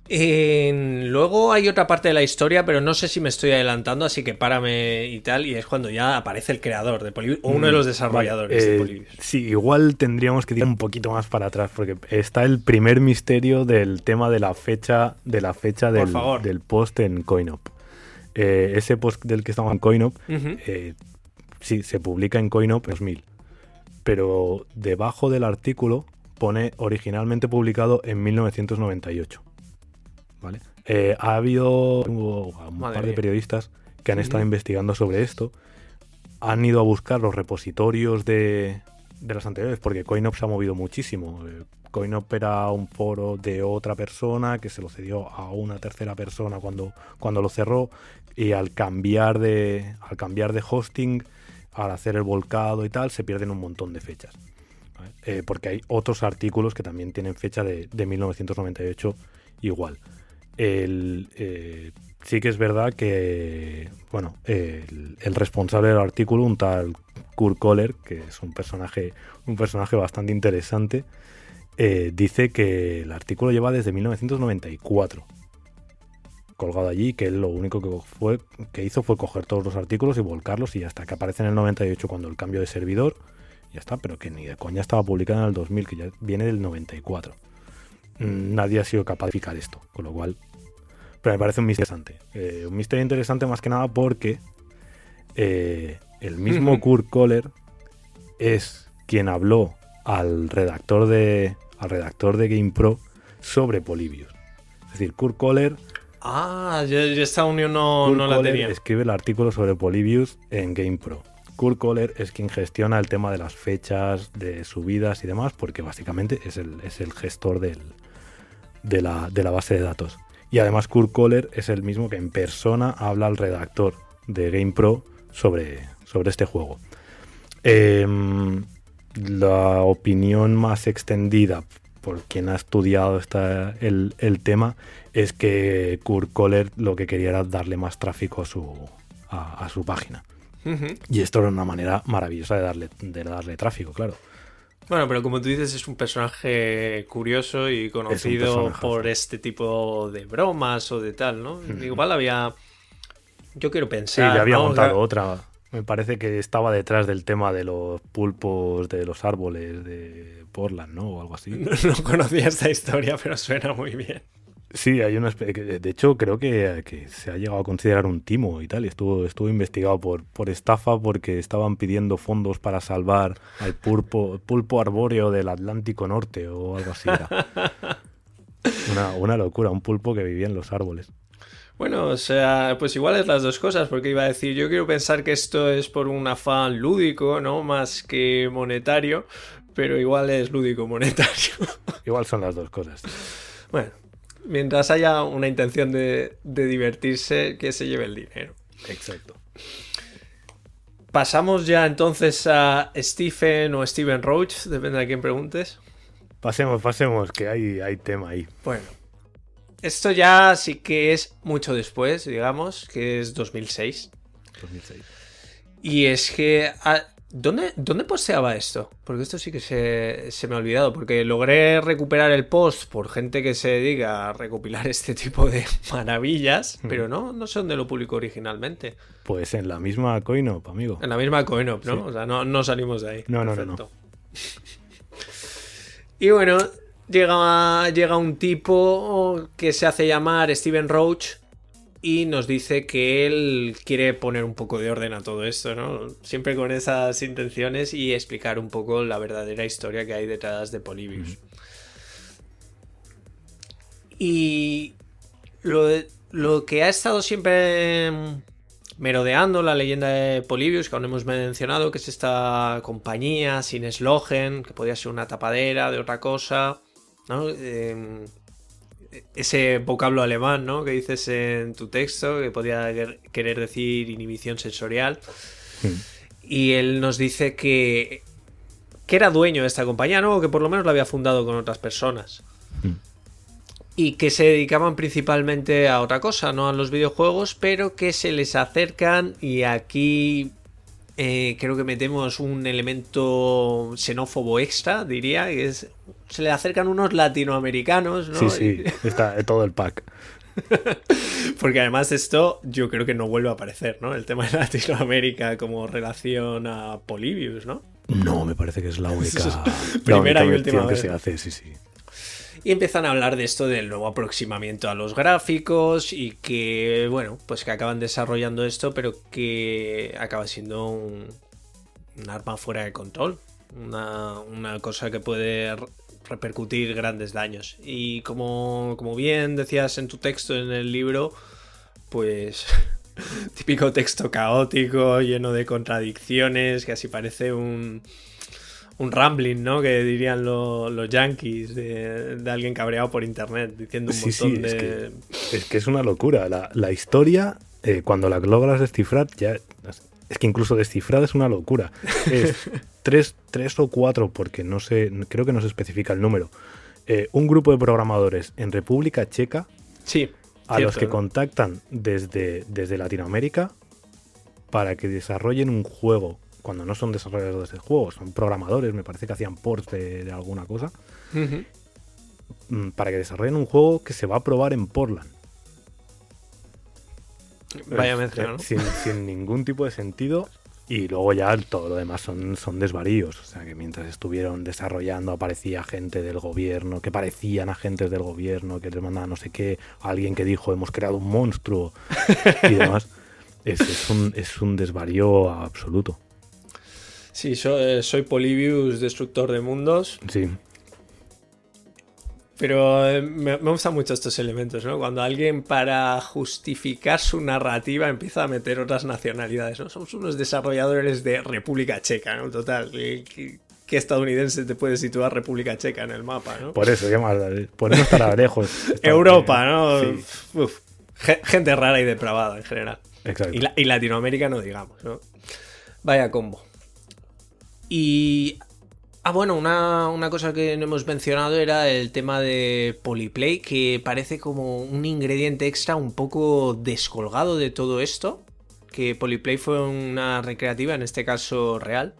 luego hay otra parte de la historia, pero no sé si me estoy adelantando, así que párame y tal, y es cuando ya aparece el creador de Polybius, o uno de los mm, desarrolladores de eh, Polybius. Sí, igual tendríamos que ir un poquito más para atrás, porque está el primer misterio del tema de la fecha, de la fecha del, del post en CoinOp. Eh, ese post del que estamos en CoinOp, eh, sí, se publica en CoinOp 2000, pero debajo del artículo pone originalmente publicado en 1998. Eh, ha habido un par de periodistas que han estado investigando sobre esto. Han ido a buscar los repositorios de, de las anteriores, porque CoinOp se ha movido muchísimo. Eh, CoinOp era un foro de otra persona que se lo cedió a una tercera persona cuando, cuando lo cerró. Y al cambiar de. Al cambiar de hosting, al hacer el volcado y tal, se pierden un montón de fechas. Eh, porque hay otros artículos que también tienen fecha de, de 1998 igual. El, eh, sí que es verdad que, bueno, el, responsable del artículo, un tal Kurt Kohler, que es un personaje, un personaje bastante interesante, eh, dice que el artículo lleva desde 1994 colgado allí, que él lo único que, fue, que hizo fue coger todos los artículos y volcarlos y hasta que aparece en el 98 cuando el cambio de servidor, ya está, pero que ni de coña estaba publicado en el 2000, que ya viene del 94. Mm, nadie ha sido capaz de fijar esto, con lo cual. Pero me parece un misterio interesante. Eh, un misterio interesante más que nada porque eh, el mismo Kurt Kohler es quien habló al redactor de al redactor de GamePro sobre Polybius. Es decir, Kurt Kohler. Ah, yo, esta unión no, no la tenía. Escribe el artículo sobre Polybius en GamePro. Kurt Kohler es quien gestiona el tema de las fechas, de subidas y demás, porque básicamente es el, es el gestor del, de, la, base de datos. Y además Kurt Kohler es el mismo que en persona habla al redactor de GamePro sobre, sobre este juego. Em, la opinión más extendida por quien ha estudiado esta, el, tema es que Kurt Kohler lo que quería era darle más tráfico a su, a su página. Y esto era una manera maravillosa de darle, de darle tráfico, claro. Bueno, pero como tú dices, es un personaje curioso y conocido por este tipo de bromas o de tal, ¿no? Igual había. Yo quiero pensar. Sí, le había montado otra. Me parece que estaba detrás del tema de los pulpos de los árboles de Portland, ¿no? O algo así. [laughs] No, conocía esta historia, pero suena muy bien. Sí, hay una de hecho creo que, se ha llegado a considerar un timo y tal, y estuvo, estuvo investigado por, por estafa porque estaban pidiendo fondos para salvar al pulpo, pulpo arbóreo del Atlántico Norte o algo así. [laughs] Una, una locura, un pulpo que vivía en los árboles. Bueno, o sea, pues igual es las dos cosas, porque iba a decir, yo quiero pensar que esto es por un afán lúdico, ¿no? Más que monetario, pero igual es lúdico monetario. [laughs] Igual son las dos cosas. Bueno, mientras haya una intención de, divertirse, que se lleve el dinero. Exacto. Pasamos ya entonces a Stephen o Steven Roach, depende de quién preguntes. Pasemos, pasemos, que hay, hay tema ahí. Bueno, esto ya sí que es mucho después, digamos, que es 2006. 2006. Y es que ah, ¿Dónde, ¿Dónde posteaba esto? Porque esto sí que se, me ha olvidado. Porque logré recuperar el post por gente que se dedica a recopilar [laughs] este tipo de maravillas. Pero no, no sé dónde lo publicó originalmente. Pues en la misma CoinOp, amigo. En la misma CoinOp, ¿no? O sea, no, salimos de ahí. No, no, no, no. [laughs] Y bueno, llega, llega un tipo que se hace llamar Steven Roach y nos dice que él quiere poner un poco de orden a todo esto, ¿no? Siempre con esas intenciones y explicar un poco la verdadera historia que hay detrás de Polybius. Y lo, que ha estado siempre merodeando la leyenda de Polybius, que aún hemos mencionado, que es esta compañía sin eslogen, que podría ser una tapadera de otra cosa, ¿no? Em, ese vocablo alemán, ¿no? Que dices en tu texto, que podría querer decir inhibición sensorial. Hmm. Y él nos dice que, que era dueño de esta compañía, ¿no? O que por lo menos la había fundado con otras personas. Hmm. Y que se dedicaban principalmente a otra cosa, no a los videojuegos, pero que se les acercan y aquí eh, creo que metemos un elemento xenófobo extra, diría, que es se le acercan unos latinoamericanos, ¿no? Sí, sí, [laughs] está todo el pack. Porque además esto yo creo que no vuelve a aparecer, ¿no? El tema de Latinoamérica como relación a Polybius, ¿no? No, me parece que es la [laughs] única, primera y última que se hace, sí, sí. Y empiezan a hablar de esto del nuevo aproximamiento a los gráficos y que, bueno, pues que acaban desarrollando esto, pero que acaba siendo un, arma fuera de control. Una, una cosa que puede repercutir grandes daños. Y como, como bien decías en tu texto en el libro, pues [laughs] típico texto caótico, lleno de contradicciones, que así parece un, un rambling, ¿no? Que dirían los yankees de, alguien cabreado por internet, diciendo un montón de... Es que, es una locura. La, historia, eh, cuando la logras descifrar, ya... Es que incluso descifrar es una locura. [laughs] Es tres, tres o cuatro, porque no sé, creo que no se especifica el número. Eh, un grupo de programadores en República Checa sí, a los que contactan desde, desde Latinoamérica para que desarrollen un juego cuando no son desarrolladores de juegos, son programadores, me parece que hacían ports de, alguna cosa, mm, para que desarrollen un juego que se va a probar en Portland. Vaya mezcla, ¿no? Sin, sin, ningún tipo de sentido. Y luego ya todo lo demás son, son desvaríos. O sea que mientras estuvieron desarrollando aparecía gente del gobierno, que parecían agentes del gobierno, que les mandaban no sé qué, alguien que dijo hemos creado un monstruo y demás. [laughs] Es, es, un, es un desvarío absoluto. Sí, eh, soy Polybius, destructor de mundos. Sí. Pero eh, me, gustan mucho estos elementos, ¿no? Cuando alguien para justificar su narrativa empieza a meter otras nacionalidades, ¿no? Somos unos desarrolladores de República Checa, ¿no? Total, ¿qué, estadounidense te puede situar República Checa en el mapa, ¿no? Por eso, por eso estará [laughs] lejos. Europa, ¿no? Uf, gente rara y depravada en general. Exacto. Y, y Latinoamérica no digamos, ¿no? Vaya combo. Y. Ah, bueno, una, cosa que no hemos mencionado era el tema de Polyplay, que parece como un ingrediente extra un poco descolgado de todo esto. Que Polyplay fue una recreativa, en este caso real.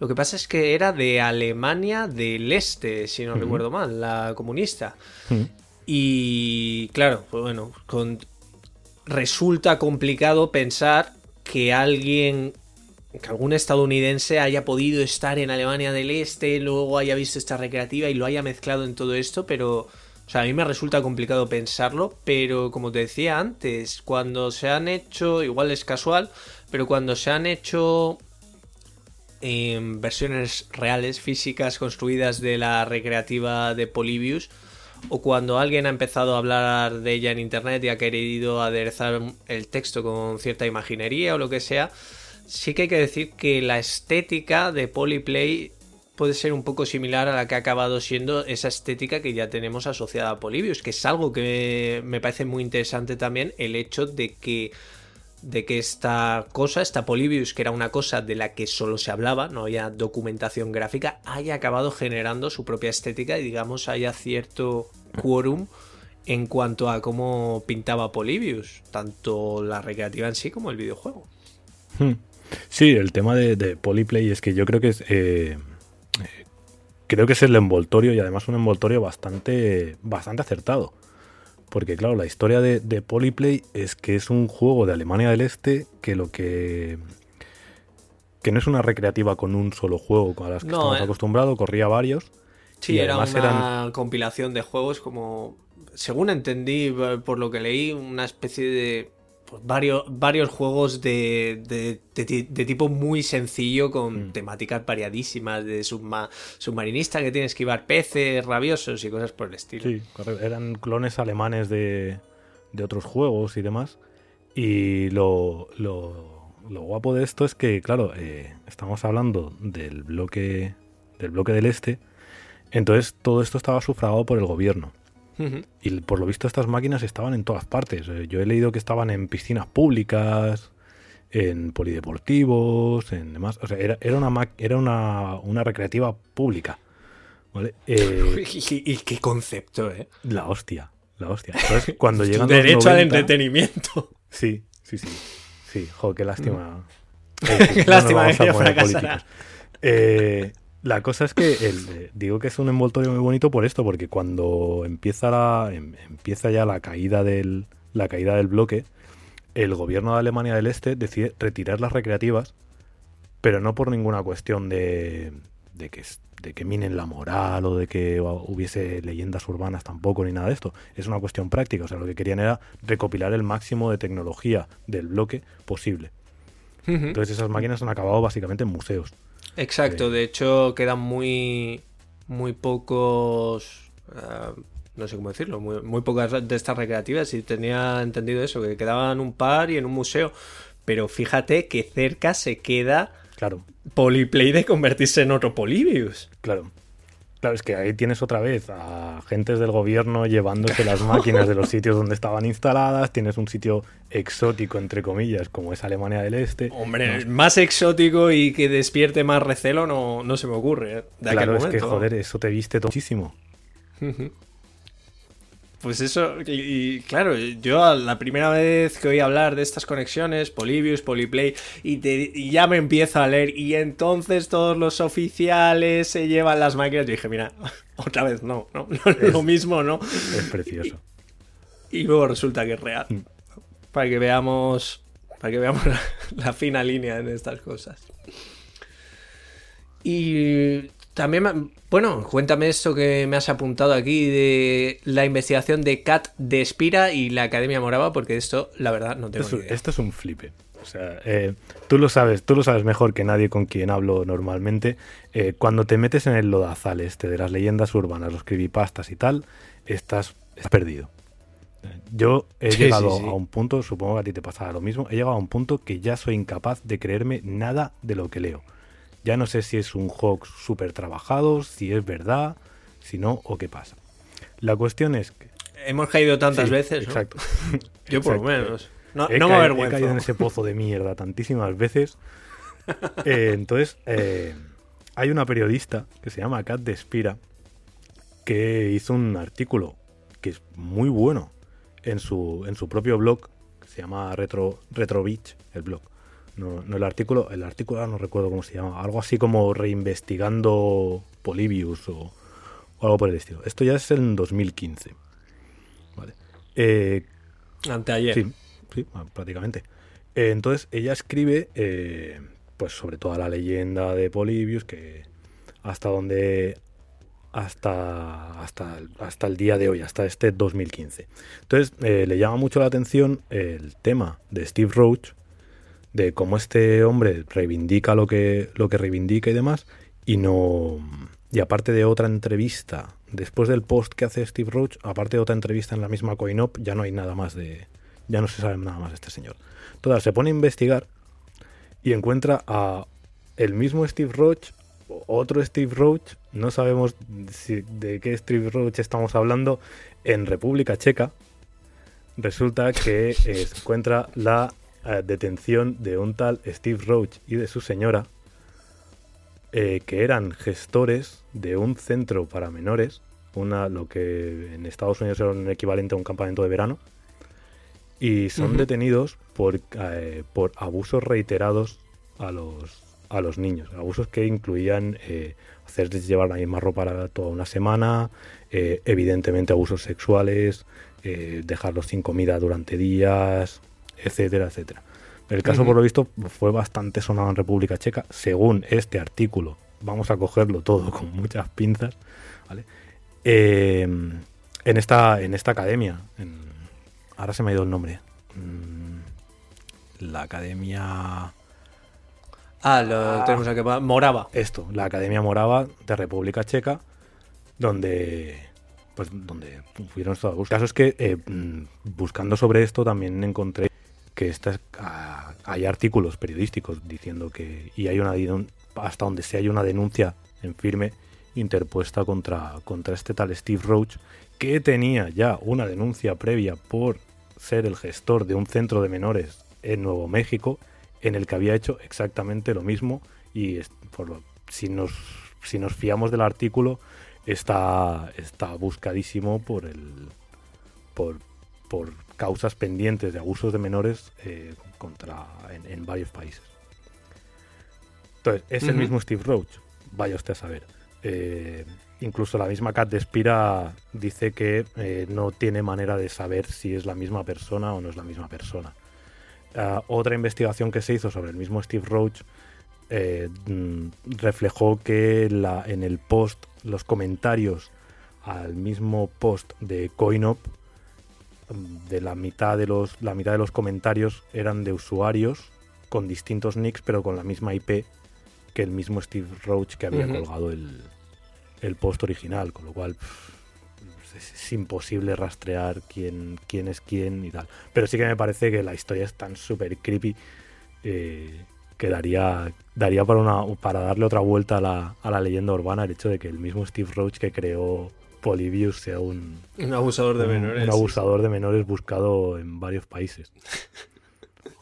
Lo que pasa es que era de Alemania del Este, si no recuerdo mal, la comunista. Y claro, pues bueno, resulta complicado pensar que alguien que algún estadounidense haya podido estar en Alemania del Este, luego haya visto esta recreativa y lo haya mezclado en todo esto, pero O sea, a mí me resulta complicado pensarlo, pero como te decía antes, cuando se han hecho, igual es casual, pero cuando se han hecho em, versiones reales, físicas, construidas de la recreativa de Polybius, o cuando alguien ha empezado a hablar de ella en internet y ha querido aderezar el texto con cierta imaginería o lo que sea, sí que hay que decir que la estética de Polyplay puede ser un poco similar a la que ha acabado siendo esa estética que ya tenemos asociada a Polybius, que es algo que me parece muy interesante también el hecho de que de que esta cosa, esta Polybius, que era una cosa de la que solo se hablaba, no había documentación gráfica, haya acabado generando su propia estética y digamos haya cierto quórum en cuanto a cómo pintaba Polybius, tanto la recreativa en sí como el videojuego. Hmm. Sí, el tema de, Polyplay es que yo creo que es eh, creo que es el envoltorio y además un envoltorio bastante, bastante acertado. Porque claro, la historia de, Polyplay es que es un juego de Alemania del Este que lo que... que no es una recreativa con un solo juego a las que estamos eh. acostumbrados, corría varios. Sí, era una compilación de juegos como... Según entendí por lo que leí, una especie de pues, varios, varios juegos de, de, tipo muy sencillo con mm. temáticas variadísimas de submarinista que tienes que esquivar peces rabiosos y cosas por el estilo. Sí, eran clones alemanes de, otros juegos y demás. Y lo, lo, guapo de esto es que, claro, eh, estamos hablando del bloque, del bloque del este. Entonces todo esto estaba sufragado por el gobierno. Y por lo visto estas máquinas estaban en todas partes. Eh, yo he leído que estaban en piscinas públicas, en polideportivos, en demás. O sea, era, era, una, era una, una recreativa pública. ¿vale? Eh, [laughs] ¿Y, qué concepto, ¿eh? La hostia, la hostia. Entonces, cuando [laughs] llegan Derecho al entretenimiento. Sí, sí, sí. Sí, jo, qué lástima. qué [laughs] lástima que yo fracasara. Eh, la cosa es que el, digo que es un envoltorio muy bonito por esto, porque cuando empieza, la, em, empieza ya la caída, del, la caída del bloque, el gobierno de Alemania del Este decide retirar las recreativas, pero no por ninguna cuestión de, de, que, de que minen la moral o de que hubiese leyendas urbanas tampoco ni nada de esto. Es una cuestión práctica, o sea, lo que querían era recopilar el máximo de tecnología del bloque posible. Entonces esas máquinas han acabado básicamente en museos. Exacto, de hecho quedan muy, muy pocos, eh, no sé cómo decirlo, muy, pocas de estas recreativas y tenía entendido eso, que quedaban un par y en un museo, pero fíjate que cerca se queda claro. Polyplay de convertirse en otro Polybius. Claro. Claro, es que ahí tienes otra vez a agentes del gobierno llevándose las máquinas de los [laughs] sitios donde estaban instaladas. Tienes un sitio exótico, entre comillas, como es Alemania del Este. Hombre, más exótico y que despierte más recelo no, no se me ocurre. ¿eh? claro, es que joder, eso te viste muchísimo. Pues eso, y, claro, yo la primera vez que oí hablar de estas conexiones, Polybius, Polyplay, y, ya me empiezo a leer, y entonces todos los oficiales se llevan las máquinas. Yo dije, mira, [laughs] otra vez no, no, lo mismo, ¿no? Es precioso. Y, luego resulta que es real. Mm. Para que veamos, para que veamos la [laughs] fina línea en estas cosas. Y también, bueno, cuéntame esto que me has apuntado aquí de la investigación de Cat de Espira y la Academia Morava, porque esto, la verdad, no tengo esto, ni idea. Esto es un flipe. O sea, eh, tú lo sabes, tú lo sabes mejor que nadie con quien hablo normalmente. Eh, cuando te metes en el lodazal este de las leyendas urbanas, los creepypastas y tal, estás, perdido. Yo he llegado a un punto, supongo que a ti te pasará lo mismo, he llegado a un punto que ya soy incapaz de creerme nada de lo que leo. Ya no sé si es un hoax súper trabajado, si es verdad, si no, o qué pasa. La cuestión es que... Hemos caído tantas veces, Exacto. [laughs] Yo por lo menos. No, he, me he caído en ese pozo de mierda tantísimas veces. [laughs] Eh, entonces, eh, hay una periodista que se llama Kat Despira que hizo un artículo que es muy bueno en su, en su propio blog, que se llama Retro, Retro Beach, el blog. No, no, el artículo, el artículo no recuerdo cómo se llama, algo así como reinvestigando Polybius o, algo por el estilo. Esto ya es en 2015. Vale. Eh, Anteayer. Sí, sí prácticamente. Eh, entonces ella escribe eh, pues sobre toda la leyenda de Polybius, que hasta donde hasta, hasta, hasta el día de hoy, hasta este 2015. Entonces, eh, le llama mucho la atención el tema de Steve Roach, de cómo este hombre reivindica lo que, lo que reivindica y demás, y no. Y aparte de otra entrevista, después del post que hace Steve Roach, aparte de otra entrevista en la misma CoinOp, ya no hay nada más de. Ya no se sabe nada más de este señor. Total, se pone a investigar y encuentra a el mismo Steve Roach, otro Steve Roach, no sabemos de qué Steve Roach estamos hablando, en República Checa. Resulta que se encuentra la eh, detención de un tal Steve Roach y de su señora, eh, que eran gestores de un centro para menores, una, lo que en Estados Unidos era un equivalente a un campamento de verano, y son detenidos por, eh, por abusos reiterados a los, a los niños, abusos que incluían hacerles llevar la misma ropa toda una semana, evidentemente abusos sexuales, dejarlos sin comida durante días, etcétera, etcétera. El caso, por lo visto, fue bastante sonado en República Checa, según este artículo. Vamos a cogerlo todo con muchas pinzas, ¿vale? Eh, en, esta, en esta academia, ahora se me ha ido el nombre. Mm, la academia... Ah, lo tenemos aquí. Morava. Esto, la Academia Morava de República Checa, donde pues donde fueron estos El caso es que eh, mm, buscando sobre esto también encontré que ah, hay artículos periodísticos diciendo que y hay una hasta donde se hay una denuncia en firme interpuesta contra, contra este tal Steve Roach que tenía ya una denuncia previa por ser el gestor de un centro de menores en Nuevo México en el que había hecho exactamente lo mismo y por si nos si nos fiamos del artículo está está buscadísimo por el por, por causas pendientes de abusos de menores eh, contra, en, varios países. Entonces, es el mismo Steve Roach, vaya usted a saber. Eh, incluso la misma Cat de Spira dice que eh, no tiene manera de saber si es la misma persona o no es la misma persona. Ah, otra investigación que se hizo sobre el mismo Steve Roach mm, reflejó que la, en el post, los comentarios al mismo post de CoinOp de la mitad de los la mitad de los comentarios eran de usuarios con distintos nicks pero con la misma IP que el mismo Steve Roach que había colgado el, el, post original con lo cual es, imposible rastrear quién quién es quién y tal. Pero sí que me parece que la historia es tan súper creepy eh, que daría, daría para, una, para darle otra vuelta a la, a la leyenda urbana el hecho de que el mismo Steve Roach que creó Polybius sea un, un abusador de menores. Un abusador de menores buscado en varios países.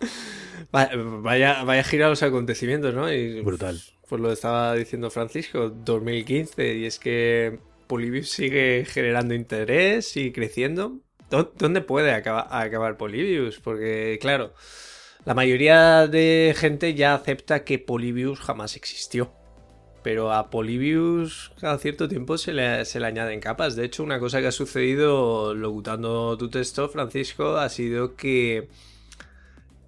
[laughs] vaya, vaya gira los acontecimientos, ¿no? Brutal. Pues lo estaba diciendo Francisco, 2015, y es que Polybius sigue generando interés y creciendo. ¿Dónde puede acabar, acabar Polybius? Porque, claro, la mayoría de gente ya acepta que Polybius jamás existió. Pero a Polybius cada cierto tiempo se le, se le añaden capas. De hecho, una cosa que ha sucedido locutando tu texto, Francisco, ha sido que,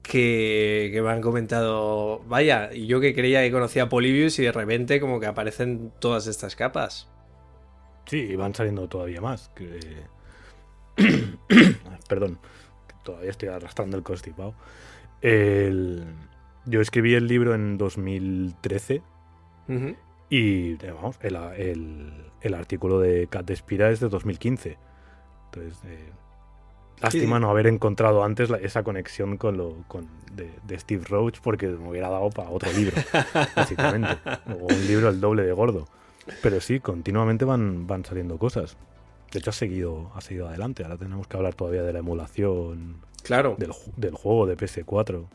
que, me han comentado, vaya, y yo que creía que conocía a Polybius y de repente como que aparecen todas estas capas. Sí, van saliendo todavía más. [coughs] Perdón, todavía estoy arrastrando el constipado. Yo escribí el libro en 2013 y vamos, el, artículo de Cat Spira es de 2015. Entonces, eh, lástima no haber encontrado antes esa conexión con lo de, Steve Roach porque me hubiera dado para otro libro, [laughs] básicamente. O un libro el doble de gordo. Pero sí, continuamente van, van saliendo cosas. De hecho, ha seguido, ha seguido adelante. Ahora tenemos que hablar todavía de la emulación claro. del, del juego de PS4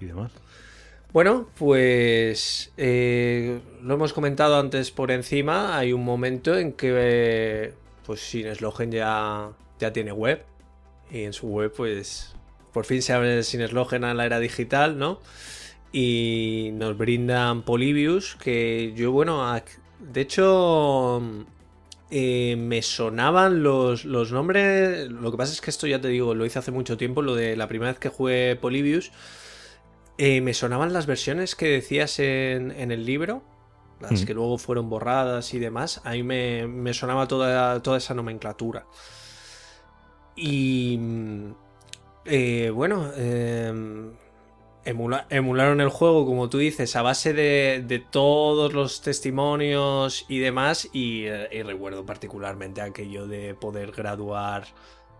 y demás. Bueno, pues eh, lo hemos comentado antes por encima. Hay un momento en que pues Sineslogen ya, ya tiene web. Y en su web, pues por fin se abre Sineslogen a la era digital, ¿no? Y nos brindan Polybius, que yo, bueno, de hecho, eh, me sonaban los, los, nombres. Lo que pasa es que esto ya te digo, lo hice hace mucho tiempo, lo de la primera vez que jugué Polybius. Eh, me sonaban las versiones que decías en, el libro. las mm. que luego fueron borradas y demás, a mí me, sonaba toda, toda esa nomenclatura. Y eh, bueno, em, emularon el juego, como tú dices, a base de, todos los testimonios y demás. Y, eh, y, recuerdo particularmente aquello de poder graduar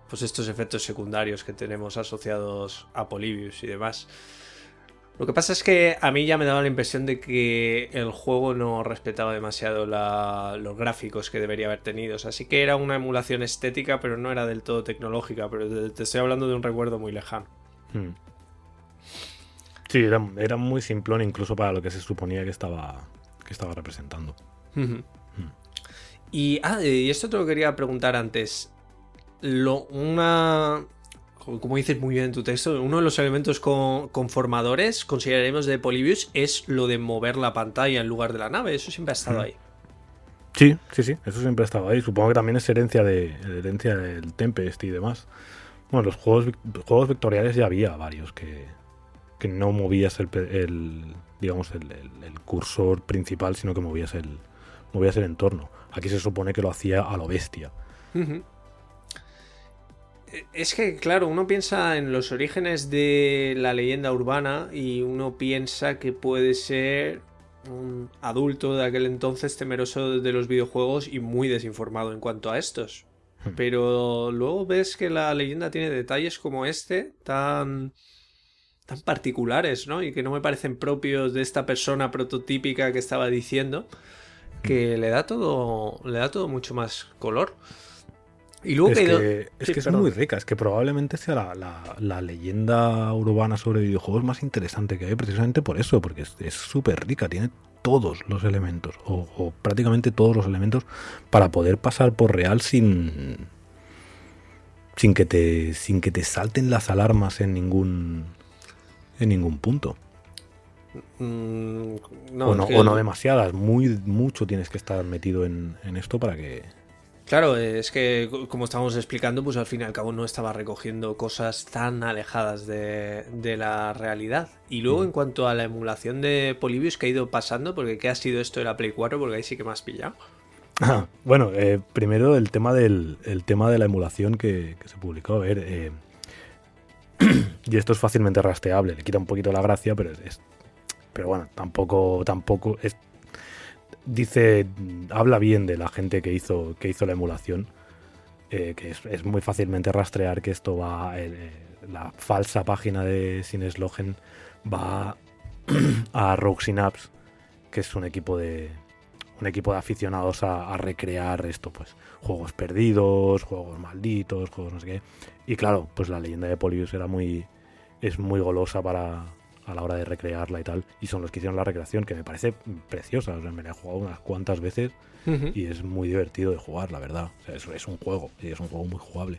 pues estos efectos secundarios que tenemos asociados a Polybius y demás. Lo que pasa es que a mí ya me daba la impresión de que el juego no respetaba demasiado los gráficos que debería haber tenido. así que era una emulación estética, pero no era del todo tecnológica. Pero te estoy hablando de un recuerdo muy lejano. Hmm. Sí, era, muy simplón incluso para lo que se suponía que estaba, que estaba representando. Hmm. Y, ah, y esto te lo quería preguntar antes. Lo, una, como dices muy bien en tu texto, uno de los elementos conformadores, consideraremos de Polybius, es lo de mover la pantalla en lugar de la nave. Eso siempre ha estado ahí. Sí, sí, sí, eso siempre ha estado ahí. Supongo que también es herencia, de, herencia del Tempest y demás. Bueno, los juegos, juegos vectoriales ya había varios que, que no movías el, digamos, el, cursor principal, sino que movías el, movías el entorno. Aquí se supone que lo hacía a lo bestia. Es que, claro, uno piensa en los orígenes de la leyenda urbana y uno piensa que puede ser un adulto de aquel entonces temeroso de los videojuegos y muy desinformado en cuanto a estos. Hmm. Pero luego ves que la leyenda tiene detalles como este, tan tan particulares, ¿no? Y que no me parecen propios de esta persona prototípica que estaba diciendo, que hmm. le da todo le da todo mucho más color. Y luego es que, es, que es muy rica, es que probablemente sea la, leyenda urbana sobre videojuegos más interesante que hay, precisamente por eso, porque es súper rica, tiene todos los elementos, o, prácticamente todos los elementos, para poder pasar por real sin. sin que te. sin que te salten las alarmas en ningún. en ningún punto. Mm, o, no, demasiadas, muy mucho tienes que estar metido en esto para que Claro, es que como estábamos explicando, pues al fin y al cabo no estaba recogiendo cosas tan alejadas de, la realidad. Y luego en cuanto a la emulación de Polybius que ha ido pasando, porque ¿qué ha sido esto de la Play 4? Porque ahí sí que me has pillado. Ah, bueno, eh, primero el tema del tema de la emulación que, se publicó. A ver, eh, [clears throat] y esto es fácilmente rastreable, le quita un poquito la gracia, pero es, pero bueno, tampoco, tampoco es dice, habla bien de la gente que hizo, que hizo la emulación, eh, que es, muy fácilmente rastrear que esto va, eh, la falsa página de Sineslogen va [clears throat] a Rogue Synapse, que es un equipo de un equipo de aficionados a, recrear esto, pues juegos perdidos, juegos malditos, juegos no sé qué. Y claro, pues la leyenda de Polius era muy es muy golosa para, a la hora de recrearla y tal. Y son los que hicieron la recreación, que me parece preciosa. me la he jugado unas cuantas veces y es muy divertido de jugar, la verdad. es, un juego y es un juego muy jugable.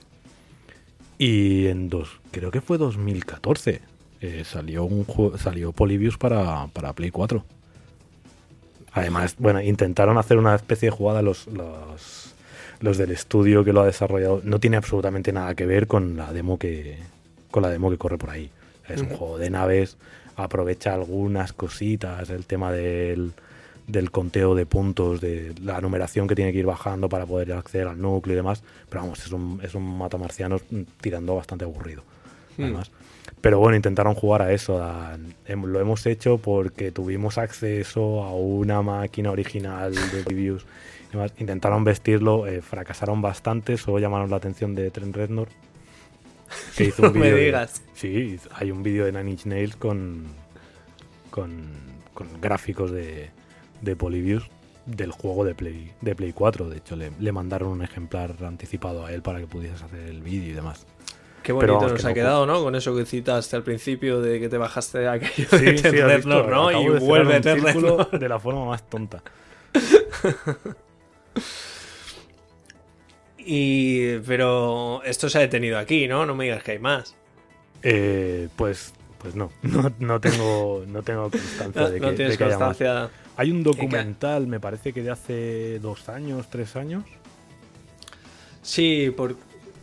Y en dos, creo que fue 2014, eh, salió un salió Polybius para, para Play 4. Además, bueno, intentaron hacer una especie de jugada los, los, los del estudio que lo ha desarrollado. No tiene absolutamente nada que ver con la demo que, con la demo que corre por ahí. Es un juego de naves, aprovecha algunas cositas, el tema del, del conteo de puntos, de la numeración que tiene que ir bajando para poder acceder al núcleo y demás. Pero vamos, es un, es un matamarciano tirando bastante aburrido. Hmm. Además. Pero bueno, intentaron jugar a eso. lo hemos hecho porque tuvimos acceso a una máquina original de reviews. Intentaron vestirlo, eh, fracasaron bastante, solo llamaron la atención de Trent Reznor [laughs] que hizo un me digas. sí, hay un vídeo de Nine Inch Nails con, con, gráficos de, de Polybius del juego de Play, de Play 4. De hecho, le, mandaron un ejemplar anticipado a él para que pudieses hacer el vídeo y demás. Qué bonito nos ha quedado, ¿no? Con eso que citaste al principio de que te bajaste aquello de sí, ¿no? Y vuelve a De la forma más tonta. [laughs] Y, pero esto se ha detenido aquí, ¿no? No me digas que hay más. Eh, pues, pues no, [laughs] no, tengo, no tengo constancia de que, no tienes constancia. Hay un documental, me parece que de hace dos años, tres años. Sí, por,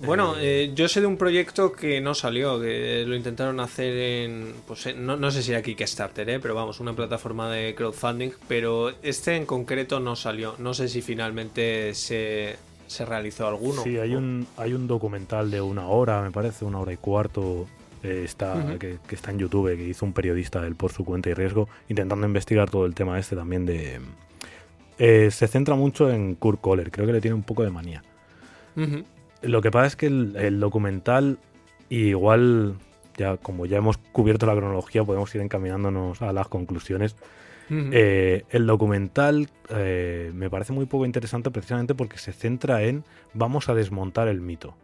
Bueno, eh, yo sé de un proyecto que no salió, que lo intentaron hacer en, pues no, no, sé si era Kickstarter, ¿eh? pero vamos, una plataforma de crowdfunding, pero este en concreto no salió. No sé si finalmente se, se realizó alguno. Sí, hay un, hay un documental de una hora, me parece, una hora y cuarto, eh, está, que, está en YouTube, que hizo un periodista él por su cuenta y riesgo, intentando investigar todo el tema este también de... Eh, se centra mucho en Kurt Kohler, creo que le tiene un poco de manía. Lo que pasa es que el, documental, igual, ya como ya hemos cubierto la cronología, podemos ir encaminándonos a las conclusiones. Eh, el documental me parece muy poco interesante precisamente porque se centra en vamos a desmontar el mito.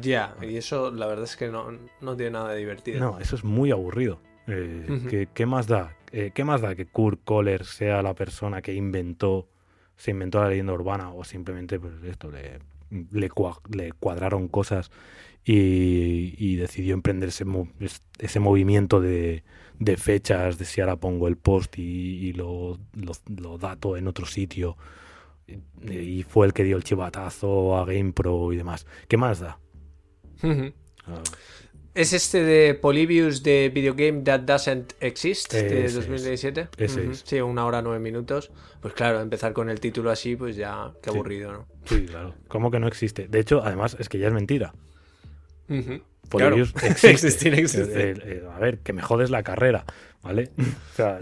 Ya, y eso la verdad es que no, tiene nada de divertido. No, eso es muy aburrido. Eh, ¿qué, más da? Eh, ¿Qué más da que Kurt Kohler sea la persona que inventó, se inventó la leyenda urbana o simplemente pues esto le, le, cuadraron cosas y, decidió emprender ese, ese movimiento de, fechas, de si ahora pongo el post y, lo, lo, dato en otro sitio y fue el que dio el chivatazo a GamePro y demás. ¿Qué más da? Ah. ¿Es este de Polybius de Video Game That Doesn't Exist de 2017? Sí, una hora nueve minutos. Pues claro, empezar con el título así, pues ya, qué aburrido, ¿no? Sí, claro. ¿Cómo que no existe? De hecho, además, es que ya es mentira. Polybius [laughs] existe. Eh, eh, a ver, que me jodes la carrera, ¿vale? [laughs] O sea,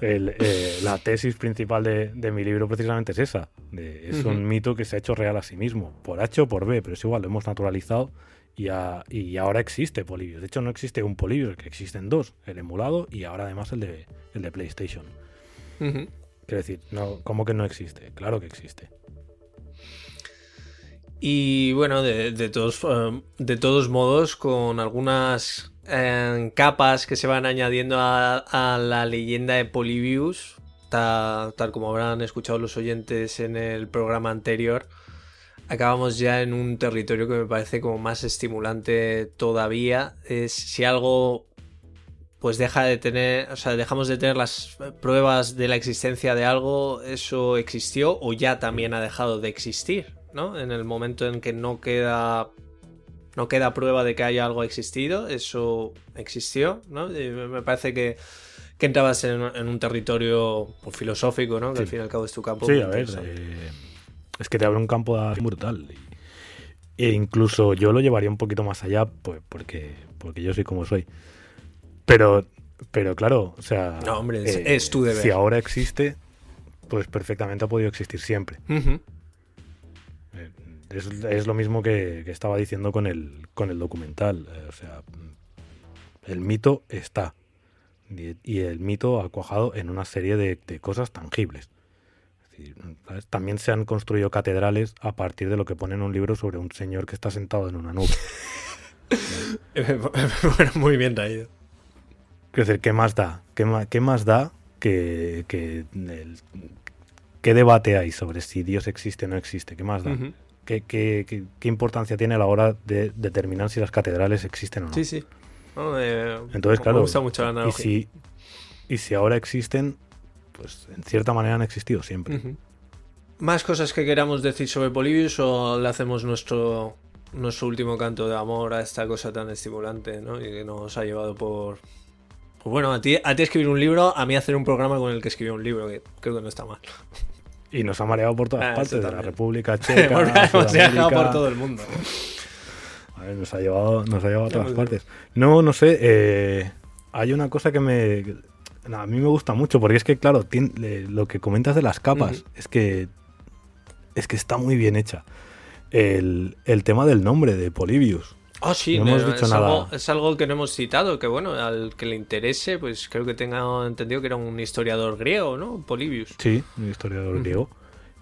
eh, la tesis principal de, mi libro precisamente es esa. es un mito que se ha hecho real a sí mismo, por H o por B, pero es igual, lo hemos naturalizado y, y ahora existe Polybius. De hecho, no existe un Polybius, que existen dos, el emulado y ahora además el de, el de PlayStation. Quiero decir, no, ¿cómo que no existe? Claro que existe. Y bueno, de, todos, eh, de todos modos, con algunas eh, capas que se van añadiendo a, la leyenda de Polybius, tal, como habrán escuchado los oyentes en el programa anterior, acabamos ya en un territorio que me parece como más estimulante todavía. Es si algo pues deja de tener, o sea, dejamos de tener las pruebas de la existencia de algo, eso existió o ya también ha dejado de existir. ¿No? En el momento en que no queda no queda prueba de que haya algo existido, eso existió, ¿no? me parece que, que entrabas en, un territorio pues, filosófico, ¿no? Que al fin y al cabo es tu campo. Sí, a ver, eh, es que te abre un campo brutal. e incluso yo lo llevaría un poquito más allá, pues porque, porque yo soy como soy. Pero, pero claro, o sea... No, hombre, es, tu deber. Si ahora existe, pues perfectamente ha podido existir siempre es, lo mismo que, estaba diciendo con el, con el documental. Eh, o sea, el mito está. Y, el mito ha cuajado en una serie de, cosas tangibles. También se han construido catedrales a partir de lo que pone en un libro sobre un señor que está sentado en una nube. [laughs] bueno, muy bien traído. Quiero decir, ¿qué más da? ¿Qué más, da que, qué debate hay sobre si Dios existe o no existe? ¿Qué más da? ¿Qué, importancia tiene a la hora de determinar si las catedrales existen o no? Sí, sí. Eh, Entonces, claro, me gusta mucho la y, si, y si ahora existen, pues en cierta manera han existido siempre. ¿Más cosas que queramos decir sobre Polybius o le hacemos nuestro, nuestro último canto de amor a esta cosa tan estimulante ¿no? y que nos ha llevado por... Pues bueno, a ti, a ti escribir un libro, a mí hacer un programa con el que escribir un libro, que creo que no está mal. Y nos ha mareado por todas ah, partes, de la República [laughs] Checa. hemos viajado por todo el mundo. A ver, nos ha llevado, nos ha llevado a todas partes. No, no sé. Eh, hay una cosa que me. a mí me gusta mucho, porque es que, claro, lo que comentas de las capas es que. Es que está muy bien hecha. El, el tema del nombre de Polybius. Ah, sí, no hemos dicho es, nada. Algo, es algo que no hemos citado, que bueno, al que le interese, pues creo que tenga entendido que era un historiador griego, ¿no? Polibius. Sí, un historiador griego.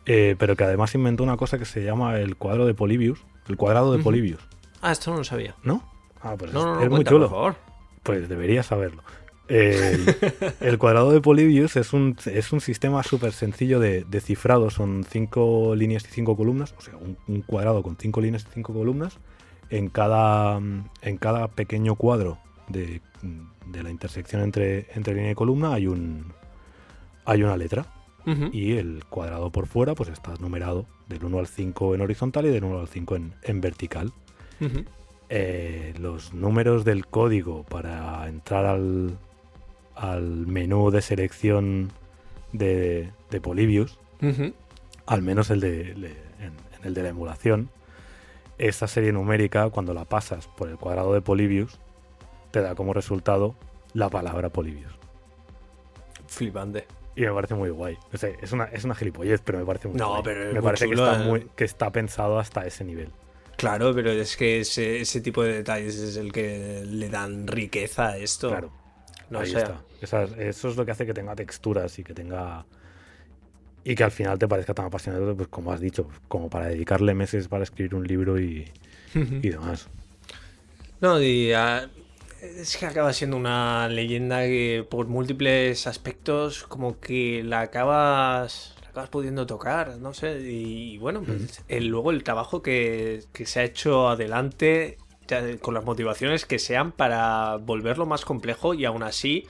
Eh, pero que además inventó una cosa que se llama el cuadro de Polibius, el cuadrado de Polibius. Ah, esto no lo sabía. ¿No? Ah, pues es, muy chulo. Por favor. Pues deberías saberlo. [laughs] El, cuadrado de Polybius es un, es un sistema súper sencillo de, cifrado. Son cinco líneas y cinco columnas. O sea, un, un, cuadrado con cinco líneas y cinco columnas en cada, en cada pequeño cuadro de, la intersección entre, entre línea y columna hay, un, hay una letra. y el cuadrado por fuera pues está numerado del 1 al 5 en horizontal y del 1 al 5 en, vertical. Eh, los números del código para entrar al, al menú de selección de, de Polybius, al menos el de, en, el de la emulación, esa serie numérica, cuando la pasas por el cuadrado de Polybius, te da como resultado la palabra Polybius. Flipante. Y me parece muy guay. es, una, es una gilipollez, pero me parece muy no, guay. Pero me parece que, está ¿eh? muy, que está pensado hasta ese nivel. Claro, pero es que ese, ese, tipo de detalles es el que le dan riqueza a esto. Claro. No Ahí está. eso es lo que hace que tenga texturas y que tenga. Y que al final te parezca tan apasionado, pues como has dicho, como para dedicarle meses para escribir un libro y, y demás. No, y ah, es que acaba siendo una leyenda que por múltiples aspectos como que la acabas acabas pudiendo tocar, no sé, y, bueno, pues el, luego el trabajo que, que, se ha hecho adelante con las motivaciones que sean para volverlo más complejo y aún así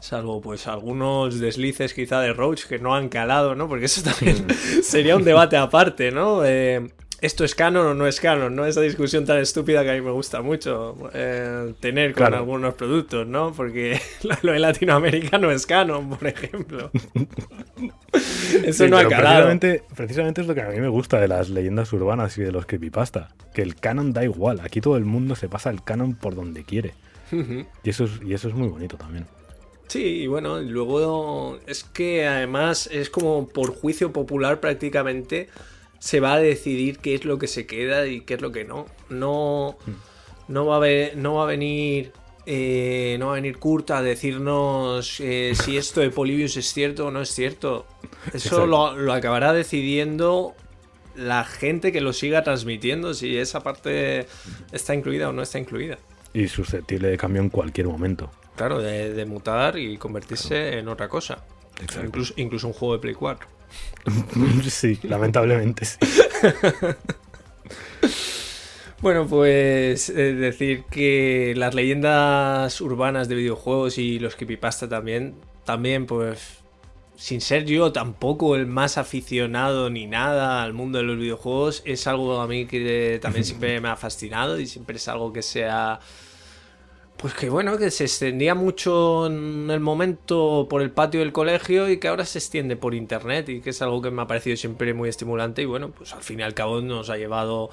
salvo pues algunos deslices quizá de Roach que no han calado, ¿no? Porque eso también [laughs] sería un debate aparte, ¿no? Eh, esto es canon o no es canon, ¿no? Esa discusión tan estúpida que a mí me gusta mucho eh, tener con algunos productos, ¿no? Porque [laughs] lo de Latinoamérica no es canon, por ejemplo. [laughs] Eso no ha calado. Precisamente, precisamente es lo que a mí me gusta de las leyendas urbanas y de los creepypasta. Que el canon da igual. Aquí todo el mundo se pasa el canon por donde quiere. y, eso es, y eso es muy bonito también. Sí, y bueno, luego es que además es como por juicio popular prácticamente se va a decidir qué es lo que se queda y qué es lo que no. No, hmm. no, va, a no va a venir. Eh, no va a venir Kurt a decirnos eh, si esto de Polybius es cierto o no es cierto. Eso lo, acabará decidiendo la gente que lo siga transmitiendo, si esa parte está incluida o no está incluida. Y susceptible de cambio en cualquier momento. Claro, de, mutar y convertirse en otra cosa. Incluso, incluso un juego de Play 4. [laughs] sí, lamentablemente sí. [laughs] Bueno, pues eh, decir que las leyendas urbanas de videojuegos y los creepypasta también, también pues sin ser yo tampoco el más aficionado ni nada al mundo de los videojuegos, es algo a mí que también siempre [laughs] me ha fascinado y siempre es algo que sea pues que bueno, que se extendía mucho en el momento por el patio del colegio y que ahora se extiende por internet y que es algo que me ha parecido siempre muy estimulante y bueno, pues al fin y al cabo nos ha llevado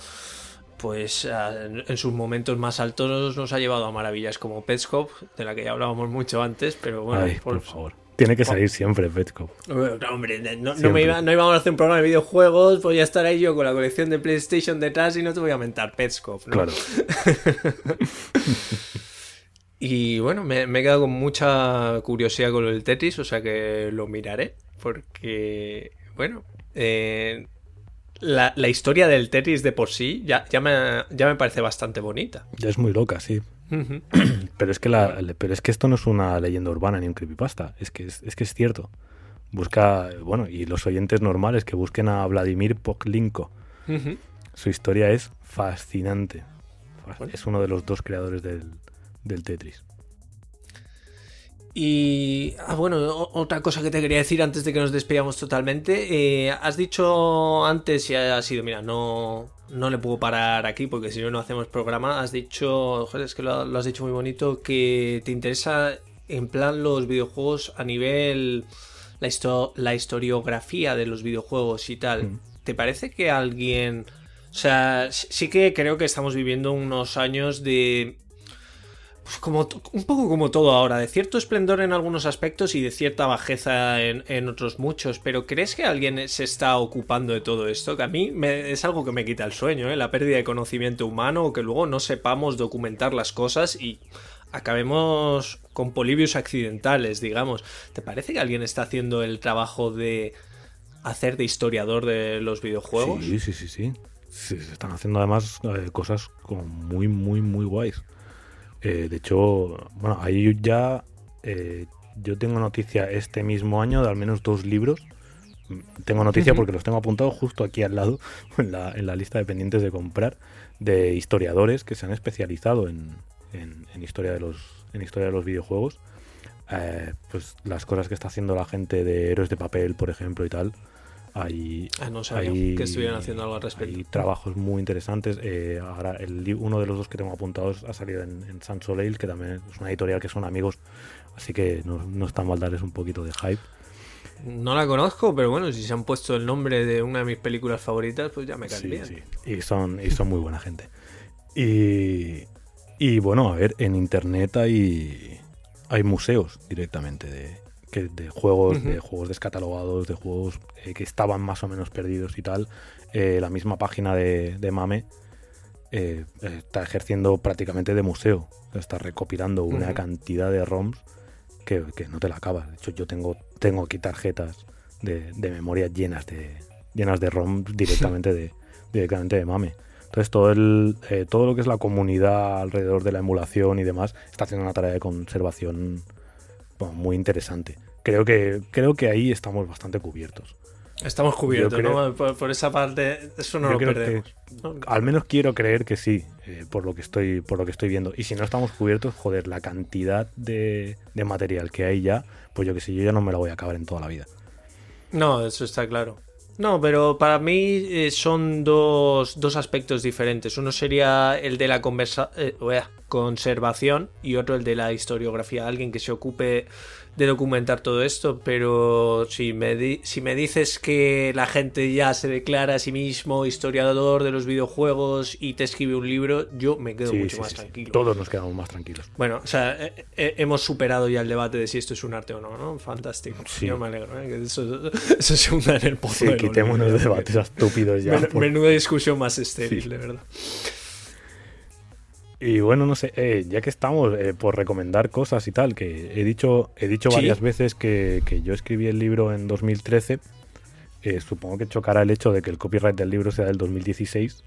pues en sus momentos más altos nos ha llevado a maravillas como Petscop, de la que ya hablábamos mucho antes, pero bueno, por, favor. Tiene que salir siempre Petscop. No, hombre, no, no, íbamos a hacer un programa de videojuegos, voy a estar ahí yo con la colección de PlayStation detrás y no te voy a mentar Petscop, ¿no? Claro. [laughs] Y bueno, me, he quedado con mucha curiosidad con el Tetris, o sea que lo miraré. Porque, bueno, eh, la, historia del Tetris de por sí ya, ya, me, ya me parece bastante bonita. Ya es muy loca, sí. [clears throat] pero, es que la, pero es que esto no es una leyenda urbana ni un creepypasta, es que es, que es cierto. Busca, bueno, y los oyentes normales que busquen a Vladimir Poklinko. Su historia es fascinante. Es uno de los dos creadores del, del Tetris. Y, ah, bueno, otra cosa que te quería decir antes de que nos despidamos totalmente. Eh, has dicho antes, y ha sido, mira, no, no le puedo parar aquí porque si no, no hacemos programa. Has dicho, joder, es que lo, has dicho muy bonito, que te interesa en plan los videojuegos a nivel la, la historiografía de los videojuegos y tal. Mm. ¿Te parece que alguien... O sea, sí que creo que estamos viviendo unos años de pues como un poco como todo ahora, de cierto esplendor en algunos aspectos y de cierta bajeza en, otros muchos, pero ¿crees que alguien se está ocupando de todo esto? Que a mí es algo que me quita el sueño, ¿eh? la pérdida de conocimiento humano o que luego no sepamos documentar las cosas y acabemos con polibios accidentales, digamos. ¿Te parece que alguien está haciendo el trabajo de hacer de historiador de los videojuegos? Sí, sí, sí, sí. se están haciendo además eh, cosas como muy, muy, muy guays. Eh, de hecho, bueno, ahí ya eh, yo tengo noticia este mismo año de al menos dos libros. Tengo noticia porque los tengo apuntados justo aquí al lado, [laughs] en la, en la, lista de pendientes de comprar, de historiadores que se han especializado en, en, historia, de los, en historia de los videojuegos. eh, pues las cosas que está haciendo la gente de Héroes de Papel, por ejemplo, y tal. Hay, ah, no sabía que estuvieran haciendo algo al respecto. Hay trabajos muy interesantes. Eh, ahora, el, uno de los dos que tengo apuntados ha salido en, en San Soleil, que también es una editorial que son amigos, así que no, no está mal darles un poquito de hype. No la conozco, pero bueno, si se han puesto el nombre de una de mis películas favoritas, pues ya me cae bien. Sí. Y son, y son muy buena gente. Y, y bueno, a ver, en internet hay, hay museos directamente de, que, de juegos, de juegos descatalogados, de juegos eh, que estaban más o menos perdidos y tal. Eh, la misma página de, Mame eh, está ejerciendo prácticamente de museo. Está recopilando una cantidad de ROMs que, no te la acabas. De hecho, yo tengo, tengo aquí tarjetas de, de memoria llenas de, llenas de ROMs [laughs] directamente de, directamente de Mame. Entonces todo, el, todo lo que es la comunidad alrededor de la emulación y demás está haciendo una tarea de conservación muy interesante. Creo que, creo que ahí estamos bastante cubiertos. Estamos cubiertos, ¿no? Por, esa parte, eso no lo perdemos. al menos quiero creer que sí, eh, por lo que estoy, por lo que estoy viendo. Y si no estamos cubiertos, joder, la cantidad de, de material que hay ya, pues yo que sé, yo ya no me la voy a acabar en toda la vida. No, eso está claro. No, pero para mí eh, son dos, dos, aspectos diferentes. Uno sería el de la eh, conservación y otro el de la historiografía. Alguien que se ocupe de documentar todo esto, pero si me, si me dices que la gente ya se declara a sí mismo historiador de los videojuegos y te escribe un libro, yo me quedo mucho más tranquilo. Todos nos quedamos más tranquilos. Bueno, o sea, eh, eh, hemos superado ya el debate de si esto es un arte o no, ¿no? Fantástico. Yo me alegro, ¿eh? que eso, se hunda en el pozo. Sí, quitémonos de debates estúpidos ya. Menuda discusión más estéril, de verdad. Y bueno, no sé, eh, ya que estamos eh, por recomendar cosas y tal, que he dicho, he dicho varias veces que, yo escribí el libro en 2013, eh, supongo que chocará el hecho de que el copyright del libro sea del 2016,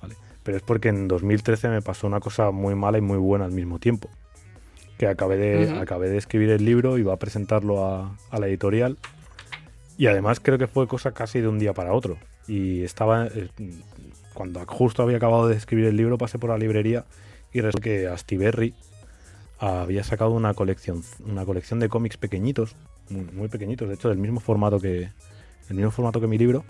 ¿vale? pero es porque en 2013 me pasó una cosa muy mala y muy buena al mismo tiempo, que acabé de, acabé de escribir el libro, iba a presentarlo a, a la editorial, y además creo que fue cosa casi de un día para otro. Y estaba, cuando justo había acabado de escribir el libro, pasé por la librería y resulta que Astiberri había sacado una colección, una colección de cómics pequeñitos, muy, pequeñitos, de hecho del mismo formato que el mismo formato que mi libro,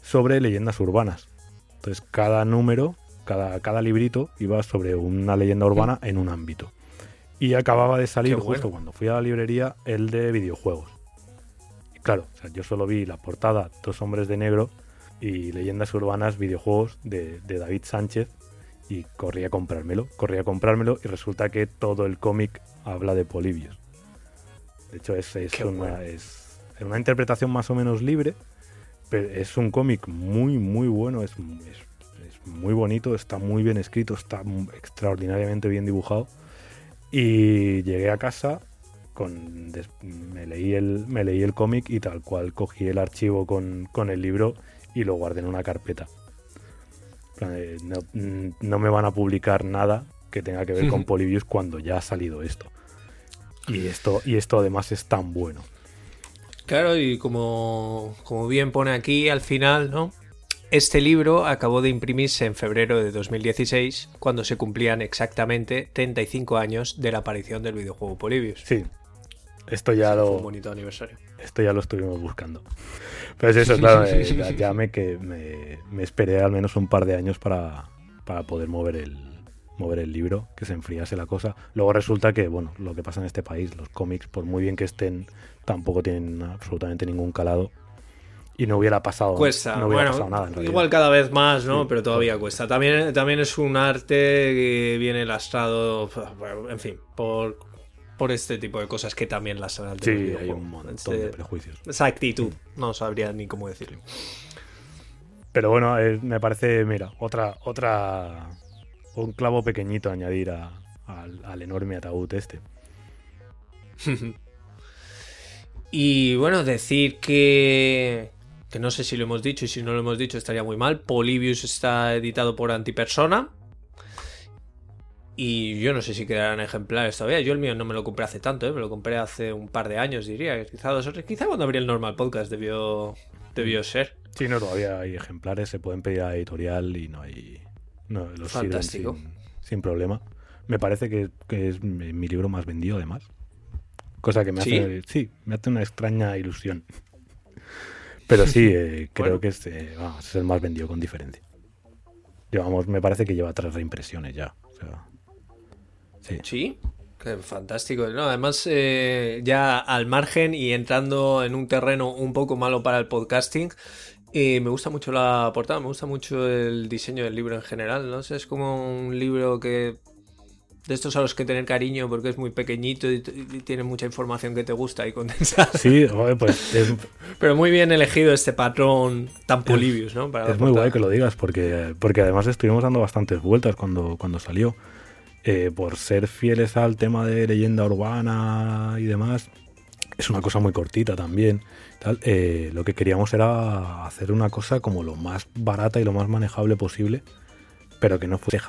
sobre leyendas urbanas. Entonces cada número, cada, cada librito iba sobre una leyenda urbana en un ámbito. Y acababa de salir justo cuando fui a la librería el de videojuegos. Y claro, yo solo vi la portada, dos hombres de negro y leyendas urbanas, videojuegos de, David Sánchez y corrí a comprármelo, corrí a comprármelo y resulta que todo el cómic habla de Polibios. De hecho es, una, es una interpretación más o menos libre, pero es un cómic muy muy bueno, es, es, muy bonito, está muy bien escrito, está extraordinariamente bien dibujado. Y llegué a casa, con, me leí el, me leí el cómic y tal cual cogí el archivo con, con el libro y lo guardé en una carpeta. Mm, no, me van a publicar nada que tenga que ver con Polybius cuando ya ha salido esto. Y esto, y esto además es tan bueno. Claro, y como, como bien pone aquí al final, ¿no? Este libro acabó de imprimirse en febrero de 2016, cuando se cumplían exactamente 35 años de la aparición del videojuego Polybius. Sí, esto ya lo. un bonito aniversario. Esto ya lo estuvimos buscando. Pero es eso, claro, eh, [laughs] ya me, que me, esperé al menos un par de años para, poder mover el, mover el libro, que se enfriase la cosa. Luego resulta que, bueno, lo que pasa en este país, los cómics, por muy bien que estén, tampoco tienen absolutamente ningún calado. Y no hubiera pasado, cuesta. No hubiera pasado nada. igual cada vez más, ¿no? Pero todavía cuesta. También, también es un arte que viene lastrado, en fin, por por este tipo de cosas que también las han Sí, hay un montón de este, prejuicios. Esa actitud, no sabría ni cómo decirlo. Pero bueno, eh, me parece, mira, otra, otra, un clavo pequeñito añadir al, enorme ataúd este. [laughs] y bueno, decir que, que no sé si lo hemos dicho y si no lo hemos dicho estaría muy mal. Polybius está editado por Antipersona y yo no sé si quedarán ejemplares todavía. Yo el mío no me lo compré hace tanto, ¿eh? me lo compré hace un par de años, diría. Quizá dos Quizá cuando abrí el normal podcast debió, debió ser. Sí, no, todavía hay ejemplares, se pueden pedir a editorial y no hay. No, los Fantástico. Sin, problema. Me parece que, es mi libro más vendido, además. cosa que me hace, sí, me hace una extraña ilusión. Pero sí, [laughs] eh, creo que es, eh, es, el más vendido con diferencia. Llevamos, me parece que lleva tres reimpresiones ya. Sí. ¿Sí? Fantástico. además, eh, ya al margen y entrando en un terreno un poco malo para el podcasting, me gusta mucho la portada, me gusta mucho el diseño del libro en general. ¿no? es como un libro que de estos a los que tener cariño porque es muy pequeñito y, tiene mucha información que te gusta y [laughs] condensada. Sí, pues Pero muy bien elegido este patrón tan polibius, ¿no? es muy guay que lo digas porque, porque además estuvimos dando bastantes vueltas cuando, cuando salió. Eh, por ser fieles al tema de leyenda urbana y demás, es una cosa muy cortita también. Tal, eh, lo que queríamos era hacer una cosa como lo más barata y lo más manejable posible, pero que no fuese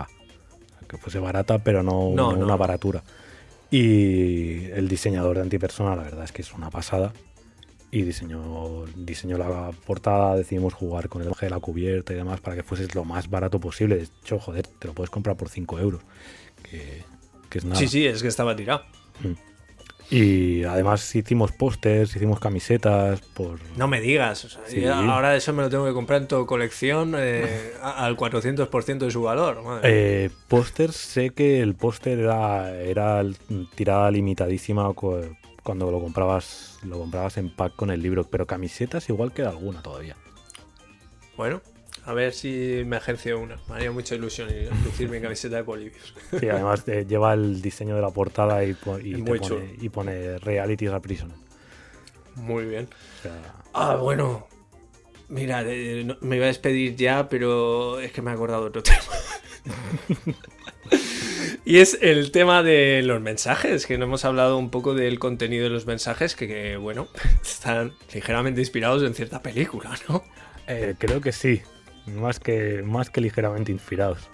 que fuese barata, pero no, una baratura. Y el diseñador de antipersona, la verdad es que es una pasada. Y diseñó, diseñó la portada, decidimos jugar con el de la cubierta y demás para que fuese lo más barato posible. De hecho, joder, te lo puedes comprar por 5 euros. Que, es nada. Sí, sí, es que estaba tirado. Mm. Y además hicimos pósters, hicimos camisetas por... No me digas, ahora eso me lo tengo que comprar en tu colección eh, [laughs] al 400% de su valor. Eh, pósters, sé que el póster era, era tirada limitadísima cuando lo comprabas, lo comprabas en pack con el libro, pero camisetas igual queda alguna todavía. Bueno, a ver si me agencio una. Me haría mucha ilusión lucir mi camiseta de Polibius. Sí, además eh, lleva el diseño de la portada y, pone, y pone, Reality a Prison. Muy bien. ah, bueno. Mira, me iba a despedir ya, pero es que me he acordado de otro [laughs] tema. y es el tema de los mensajes, que no hemos hablado un poco del contenido de los mensajes, que, bueno, [laughs] están ligeramente inspirados en cierta película, ¿no? Eh, creo que sí más que, más que ligeramente inspirados.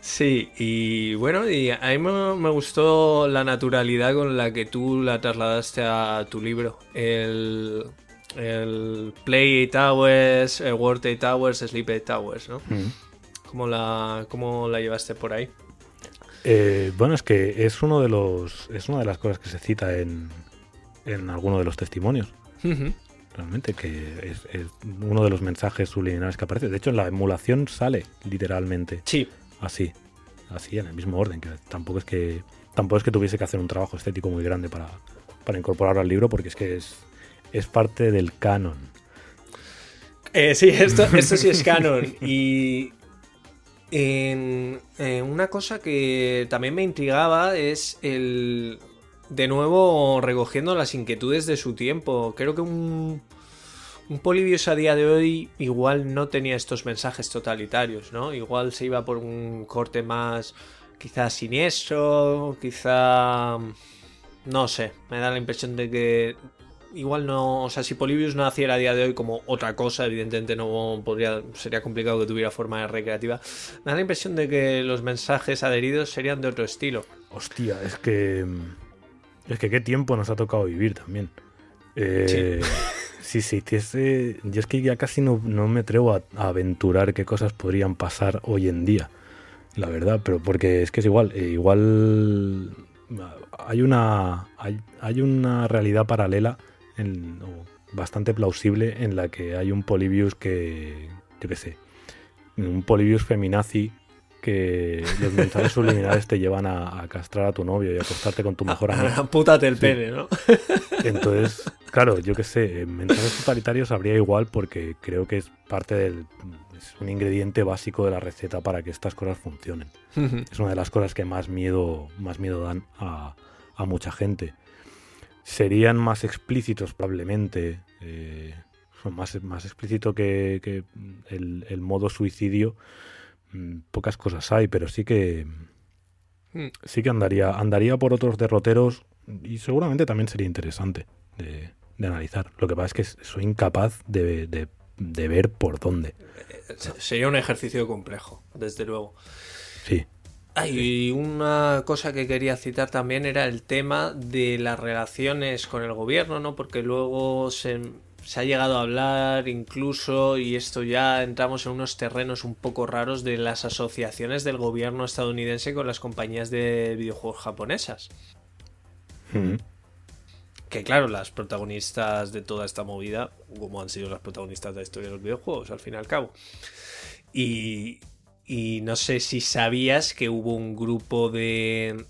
Sí, y bueno, y a mí me, gustó la naturalidad con la que tú la trasladaste a tu libro. El, el Play Towers, el World Towers, Sleep Towers, ¿no? Mm. ¿Cómo, la, ¿Cómo la llevaste por ahí? Eh, bueno, es que es uno de los. es una de las cosas que se cita en, en alguno de los testimonios realmente, que es, uno de los mensajes subliminales que aparece. De hecho, en la emulación sale literalmente. Sí. Así, así, en el mismo orden, que tampoco es que tampoco es que tuviese que hacer un trabajo estético muy grande para, para incorporarlo al libro, porque es que es, es parte del canon. Eh, sí, esto, esto sí es canon. Y en, una cosa que también me intrigaba es el de nuevo recogiendo las inquietudes de su tiempo. Creo que un, un a día de hoy igual no tenía estos mensajes totalitarios, ¿no? Igual se iba por un corte más quizá siniestro, quizá... No sé, me da la impresión de que igual no, o sea, si Polybius naciera a día de hoy como otra cosa, evidentemente no podría, sería complicado que tuviera forma recreativa. Me da la impresión de que los mensajes adheridos serían de otro estilo. Hostia, es que es que qué tiempo nos ha tocado vivir también. Eh, sí. sí, sí, yo es que ya casi no, me atrevo a, aventurar qué cosas podrían pasar hoy en día, la verdad, pero porque es que es igual, eh, igual hay una, hay, una realidad paralela en, bastante plausible en la que hay un Polybius que, yo qué sé, un Polybius feminazi que los mensajes subliminales te llevan a, castrar a tu novio y a acostarte con tu mejor amigo. Pútate el pene, ¿no? [laughs] Entonces, claro, yo qué sé, mensajes totalitarios habría igual porque creo que es parte del. Es un ingrediente básico de la receta para que estas cosas funcionen. [laughs] es una de las cosas que más miedo, más miedo dan a, mucha gente. Serían más explícitos, probablemente. Eh, son más, más explícito que, el, el modo suicidio pocas cosas hay, pero sí que hmm. sí que andaría, andaría por otros derroteros y seguramente también sería interesante de, analizar. Lo que pasa es que soy incapaz de, ver por dónde. Sería un ejercicio complejo, desde luego. Sí. y una cosa que quería citar también era el tema de las relaciones con el gobierno, ¿no? Porque luego se, se ha llegado a hablar incluso, y esto ya entramos en unos terrenos un poco raros, de las asociaciones del gobierno estadounidense con las compañías de videojuegos japonesas. Mm. que claro, las protagonistas de toda esta movida, como han sido las protagonistas de la historia de los videojuegos, al fin y al cabo. Y, y no sé si sabías que hubo un grupo de,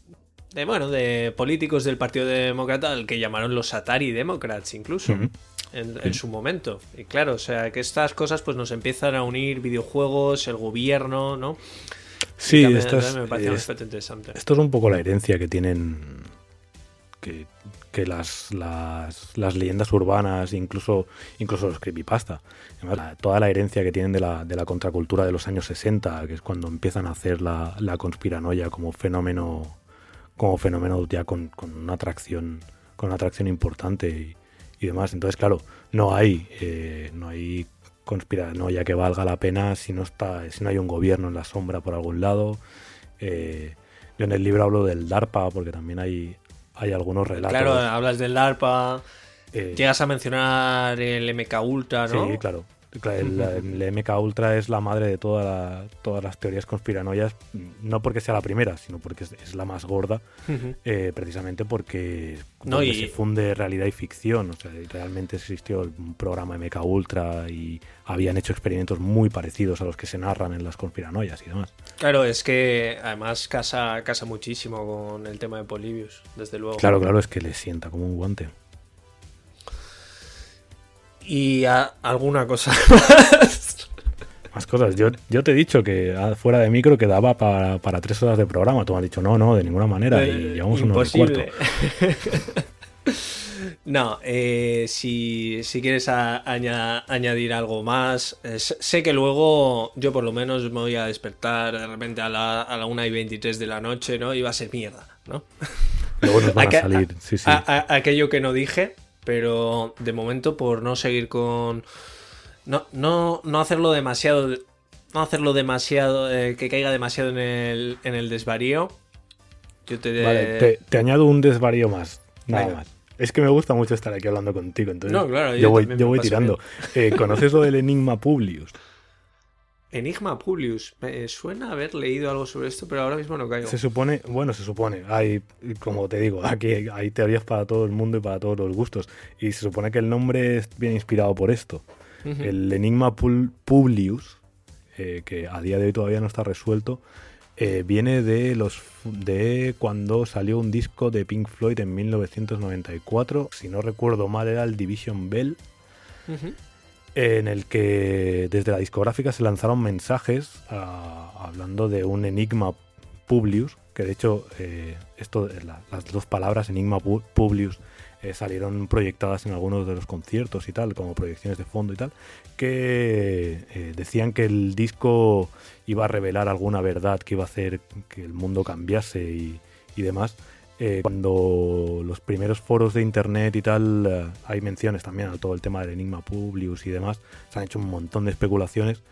de bueno, de políticos del Partido Demócrata al que llamaron los Atari Democrats incluso. En, su momento. Y claro, o sea, que estas cosas pues nos empiezan a unir videojuegos, el gobierno, ¿no? Sí, esto es, me parece es, interesante. Esto es un poco la herencia que tienen que, que las, las, las, leyendas urbanas, incluso, incluso los creepypasta. Además, toda la herencia que tienen de la, de la contracultura de los años 60, que es cuando empiezan a hacer la, la conspiranoia como fenómeno, como fenómeno ya con, con una atracción, con una atracción importante y, y demás. Entonces, claro, no hay, eh, no hay conspiranoia que valga la pena si no está, si no hay un gobierno en la sombra por algún lado. Eh, yo en el libro hablo del DARPA porque también hay, hay algunos relatos. Claro, hablas del DARPA. Eh, llegas a mencionar el MK Ultra, ¿no? Sí, claro. El, MK Ultra es la madre de todas las teorías conspiranoias, no porque sea la primera, sino porque es, la más gorda, eh, precisamente porque, no, se funde realidad y ficción. O sea, realmente existió un programa MK Ultra y habían hecho experimentos muy parecidos a los que se narran en las conspiranoias y demás. Claro, es que además casa, casa muchísimo con el tema de Polybius, desde luego. Claro, claro, es que le sienta como un guante y alguna cosa más. [laughs] Más cosas. Yo, yo te he dicho que fuera de micro quedaba para, para tres horas de programa. Tú me has dicho, no, no, de ninguna manera. y eh, llevamos unos cuarto. [laughs] no, eh, si, si, quieres añadir algo más, eh, sé que luego yo por lo menos me voy a despertar de repente a la, a la 1 y 23 de la noche, ¿no? Y va a ser mierda, ¿no? Luego nos van [laughs] a salir, sí, sí. aquello que no dije, pero de momento por no seguir con... No, no, no hacerlo demasiado... No hacerlo demasiado... Eh, que caiga demasiado en el, en el desvarío. Yo te, vale, te, añado un desvarío más. Nada más. Es que me gusta mucho estar aquí hablando contigo, entonces no, claro, yo, voy, yo voy tirando. Eh, ¿Conoces lo del Enigma Publius? [laughs] Enigma Publius. Me suena haber leído algo sobre esto, pero ahora mismo no caigo. Se supone, bueno, se supone, hay, como te digo, aquí hay teorías para todo el mundo y para todos los gustos. Y se supone que el nombre es bien inspirado por esto. El Enigma Publius, eh, que a día de hoy todavía no está resuelto, eh, viene de los de cuando salió un disco de Pink Floyd en 1994. Si no recuerdo mal, era el Division Bell en el que desde la discográfica se lanzaron mensajes ah, hablando de un enigma Publius, que de hecho eh, esto, las dos palabras enigma Publius eh, salieron proyectadas en algunos de los conciertos y tal, como proyecciones de fondo y tal, que eh, decían que el disco iba a revelar alguna verdad que iba a hacer que el mundo cambiase y, y demás. Eh, cuando los primeros foros de internet y tal, eh, hay menciones también a todo el tema del Enigma Publius y demás, se han hecho un montón de especulaciones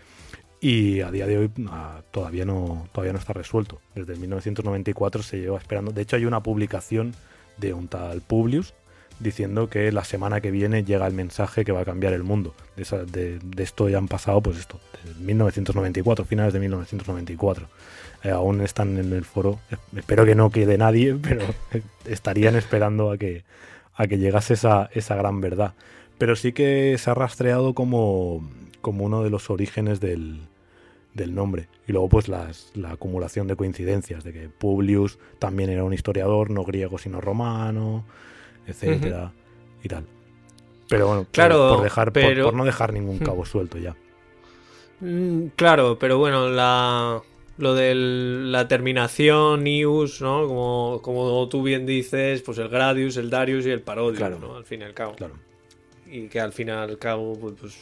y a día de hoy ah, todavía, no, todavía no está resuelto. Desde 1994 se lleva esperando. De hecho, hay una publicación de un tal Publius diciendo que la semana que viene llega el mensaje que va a cambiar el mundo. De, esto ya han pasado, pues esto, de 1994, finales de 1994. Eh, aún están en el foro. Espero que no quede nadie, [laughs] pero estarían esperando a que, a que llegase esa, esa gran verdad. Pero sí que se ha rastreado como, como uno de los orígenes del, del nombre. Y luego, pues, las, la acumulación de coincidencias, de que Publius también era un historiador, no griego sino romano, etcétera, y tal. Pero bueno, claro, por, dejar, por, no dejar ningún cabo suelto ya. Mm, claro, pero bueno, la, lo de la terminación News, ¿no? Como, como tú bien dices, pues el Gradius, el Darius y el Parodius, ¿no? Al fin y al cabo. Claro. Y que al fin y al cabo, pues, pues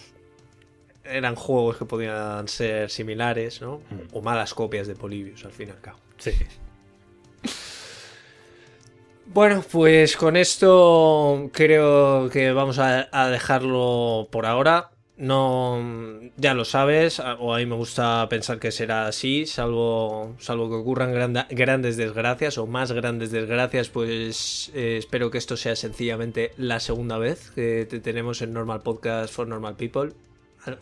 eran juegos que podían ser similares, ¿no? Mm. O malas copias de Polybius, al fin y al cabo. Sí. [laughs] Bueno, pues con esto creo que vamos a dejarlo por ahora no ya lo sabes o a mí me gusta pensar que será así salvo salvo que ocurran grandes desgracias o más grandes desgracias pues eh, espero que esto sea sencillamente la segunda vez que te tenemos en Normal Podcast for Normal People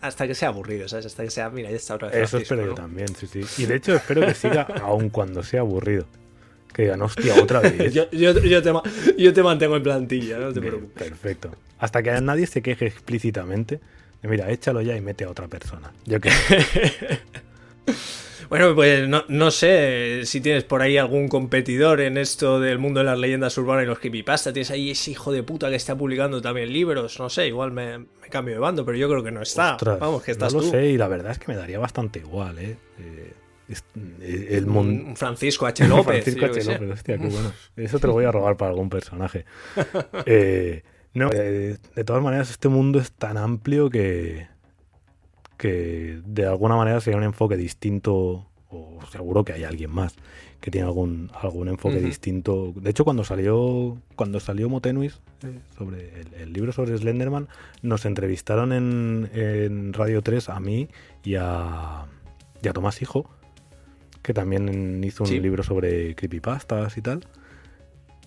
hasta que sea aburrido sabes hasta que sea mira ya está otra vez eso espero yo también sí sí y de hecho espero que siga [laughs] aun cuando sea aburrido Que digan, hostia, otra vez. [laughs] yo, yo, te, yo, te, mantengo en plantilla, no te preocupes. Perfecto. Hasta que nadie se queje explícitamente. Mira, échalo ya y mete a otra persona. Yo que. [laughs] Bueno, pues no, sé si tienes por ahí algún competidor en esto del mundo de las leyendas urbanas y los creepypasta. Tienes ahí ese hijo de puta que está publicando también libros. No sé, igual me, cambio de bando, pero yo creo que no está. Vamos, que estás no lo sé y la verdad es que me daría bastante igual, ¿eh? eh, eh el Francisco H. [laughs] López. Francisco H. López, hostia, qué bueno. Eso te lo voy a robar para algún personaje. [laughs] Eh, no, de todas maneras, este mundo es tan amplio que, que de alguna manera sería un enfoque distinto, o seguro que hay alguien más que tiene algún, algún enfoque distinto. De hecho, cuando salió, cuando salió Motenuis, sobre el, libro sobre Slenderman, nos entrevistaron en, Radio 3 a mí y a, Tomás Hijo, que también hizo un libro sobre creepypastas y tal.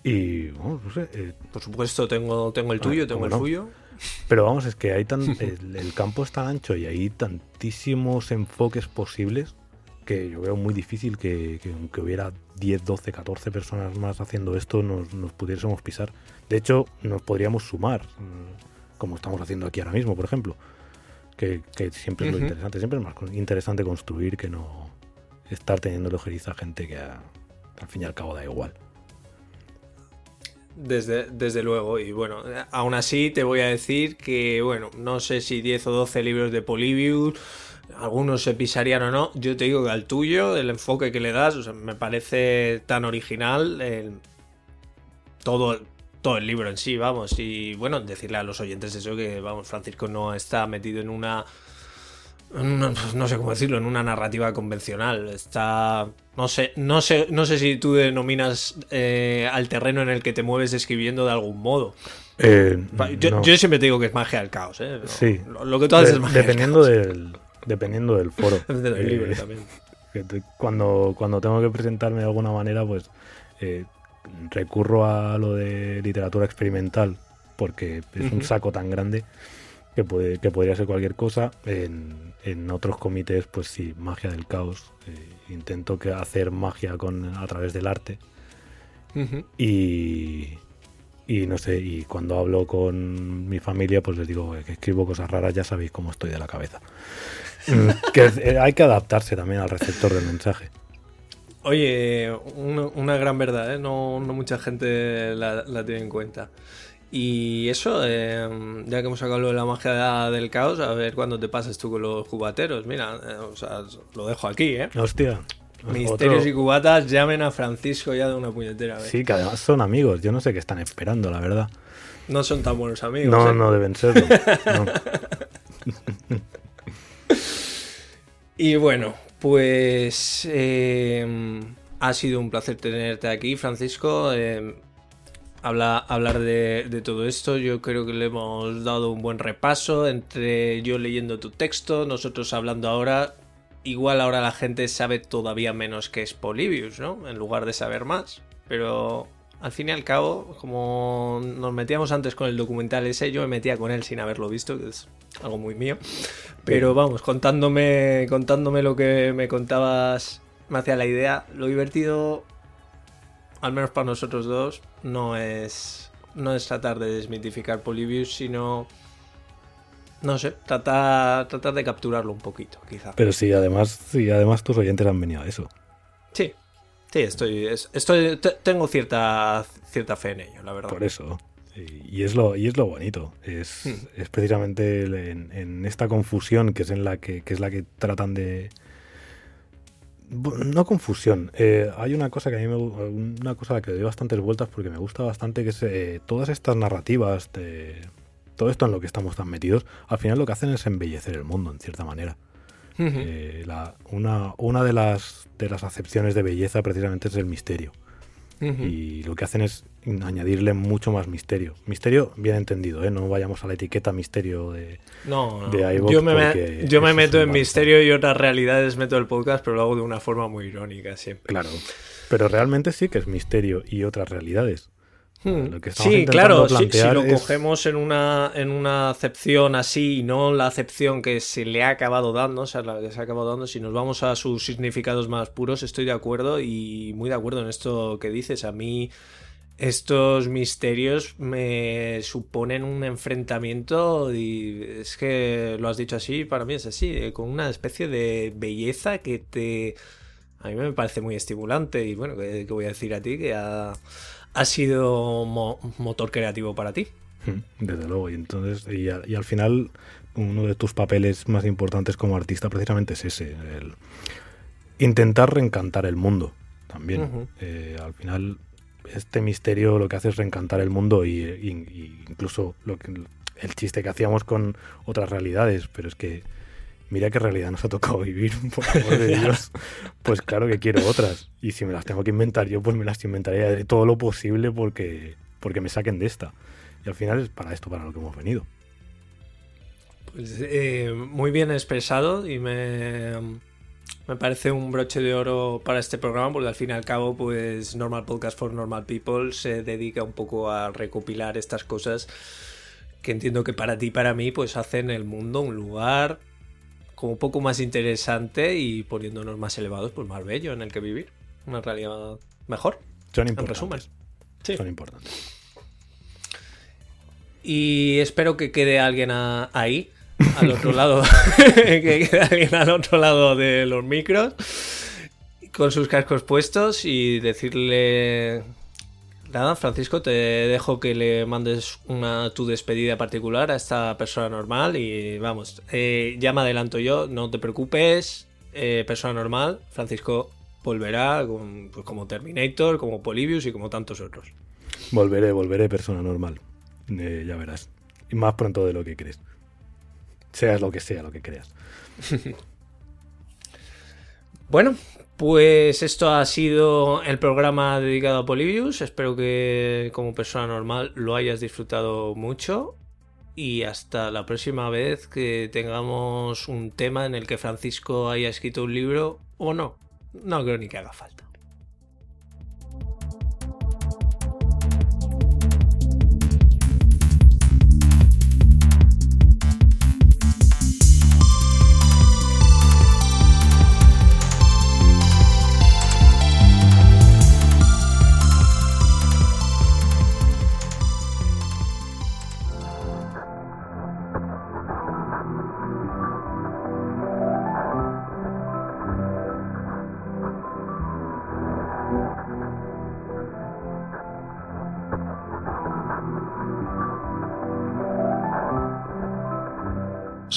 Y, bueno, no sé. Eh, Por supuesto, tengo, tengo el ah, tuyo, tengo el suyo. Pero vamos, es que hay tan, [laughs] el, campo es tan ancho y hay tantísimos enfoques posibles que yo veo muy difícil que, aunque hubiera 10, 12, 14 personas más haciendo esto, nos, pudiésemos pisar. De hecho, nos podríamos sumar, mm, como estamos haciendo aquí ahora mismo, por ejemplo. Que, siempre es lo interesante. Siempre es más interesante construir que no estar teniendo ojeriza a gente que al fin y al cabo da igual. Desde, desde luego, y bueno, aún así te voy a decir que, bueno, no sé si 10 o 12 libros de Polybius, algunos se pisarían o no, yo te digo que al tuyo, el enfoque que le das, me parece tan original todo, todo el libro en sí, vamos, y bueno, decirle a los oyentes eso que, vamos, Francisco no está metido en una no sé cómo decirlo, en una narrativa convencional. Está. No sé, no sé, no sé si tú denominas eh, al terreno en el que te mueves escribiendo de algún modo. Eh, yo, siempre te digo que es magia del caos, ¿eh? sí. Lo, que tú haces es magia dependiendo del, Dependiendo del foro. [laughs] del libro también. [laughs] Cuando, cuando tengo que presentarme de alguna manera, pues recurro a lo de literatura experimental, porque es un saco tan grande que, puede, que podría ser cualquier cosa. En, en otros comités, pues sí, magia del caos. Eh, intento que hacer magia con, a través del arte. y, y no sé, y cuando hablo con mi familia, pues les digo que escribo cosas raras, ya sabéis cómo estoy de la cabeza. Mm, que eh, hay que adaptarse también al receptor del mensaje. Oye, una, gran verdad, ¿eh? no, no mucha gente la, la tiene en cuenta. Y eso, em, ya que hemos sacado lo de la magia del caos, a ver cuándo te pasas tú con los cubateros. Mira, eh, o sea, lo dejo aquí, ¿eh? Hostia. Misterios y cubatas, llamen a Francisco ya de una puñetera vez. Sí, que además son amigos. Yo no sé qué están esperando, la verdad. No son tan buenos amigos. No, ¿eh? no deben serlo. [laughs] y bueno, pues em, ha sido un placer tenerte aquí, Francisco. Em, hablar de, todo esto. Yo creo que le hemos dado un buen repaso entre yo leyendo tu texto, nosotros hablando ahora. Igual ahora la gente sabe todavía menos que es Polybius, ¿no? En lugar de saber más. Pero al fin y al cabo, como nos metíamos antes con el documental ese, yo me metía con él sin haberlo visto, que es algo muy mío. Pero vamos, contándome, contándome lo que me contabas, me hacía la idea. Lo divertido al menos para nosotros dos, no es, no es tratar de desmitificar Polybius, sino, no sé, tratar, tratar de capturarlo un poquito, quizá. Pero sí, además, sí, además tus oyentes han venido a eso. Sí, sí, estoy, estoy, tengo cierta, cierta fe en ello, la verdad. Por eso. Y es lo, y es lo bonito. Es, hmm. es precisamente en, esta confusión que es en la que, que es la que tratan de, no confusión. Eh, hay una cosa que a mí me una cosa a la que doy bastantes vueltas porque me gusta bastante que es eh, todas estas narrativas de todo esto en lo que estamos tan metidos, al final lo que hacen es embellecer el mundo en cierta manera. Eh, una, una de las de las acepciones de belleza precisamente es el misterio. Y lo que hacen es añadirle mucho más misterio. Misterio bien entendido, ¿eh? No vayamos a la etiqueta misterio de, no, yo me, yo me meto en misterio y otras realidades meto el podcast, pero lo hago de una forma muy irónica siempre. Claro. Pero realmente sí que es misterio y otras realidades. Hmm. sí, claro, si, lo cogemos en una, en una acepción así y no la acepción que se le ha acabado dando, o sea, la que se ha acabado dando, si nos vamos a sus significados más puros, estoy de acuerdo y muy de acuerdo en esto que dices. A mí estos misterios me suponen un enfrentamiento y es que lo has dicho así, para mí es así, eh, con una especie de belleza que te... A mí me parece muy estimulante y bueno, ¿qué, voy a decir a ti? Que ha ha sido motor creativo para ti. Hmm, desde luego, y entonces, y, al final, uno de tus papeles más importantes como artista precisamente es ese, el intentar reencantar el mundo también. Eh, al final, este misterio lo que hace es reencantar el mundo y, incluso lo que, el chiste que hacíamos con otras realidades, pero es que mira qué realidad nos ha tocado vivir, [laughs] por amor de [laughs] Dios. Pues claro que quiero otras. Y si me las tengo que inventar yo, pues me las inventaré de todo lo posible porque, porque me saquen de esta. Y al final es para esto, para lo que hemos venido. Pues eh, muy bien expresado y me, me parece un broche de oro para este programa porque al fin y al cabo pues Normal Podcast for Normal People se dedica un poco a recopilar estas cosas que entiendo que para ti y para mí pues hacen el mundo un lugar como un poco más interesante y poniéndonos más elevados, pues más bello en el que vivir. Una realidad mejor. Son importantes. En resumen. Sí. Son importantes. Y espero que quede alguien ahí, al otro lado, [laughs] que alguien al otro lado de los micros, con sus cascos puestos y decirle Nada, Francisco, te dejo que le mandes una tu despedida particular a esta persona normal y vamos, eh, ya me adelanto yo, no te preocupes, eh, persona normal, Francisco volverá pues, como Terminator, como Polybius y como tantos otros. Volveré, volveré persona normal, eh, ya verás. Y más pronto de lo que crees. Seas lo que sea, lo que creas. [laughs] bueno, pues esto ha sido el programa dedicado a Polybius. Espero que como persona normal lo hayas disfrutado mucho. Y hasta la próxima vez que tengamos un tema en el que Francisco haya escrito un libro o no. No creo ni que haga falta.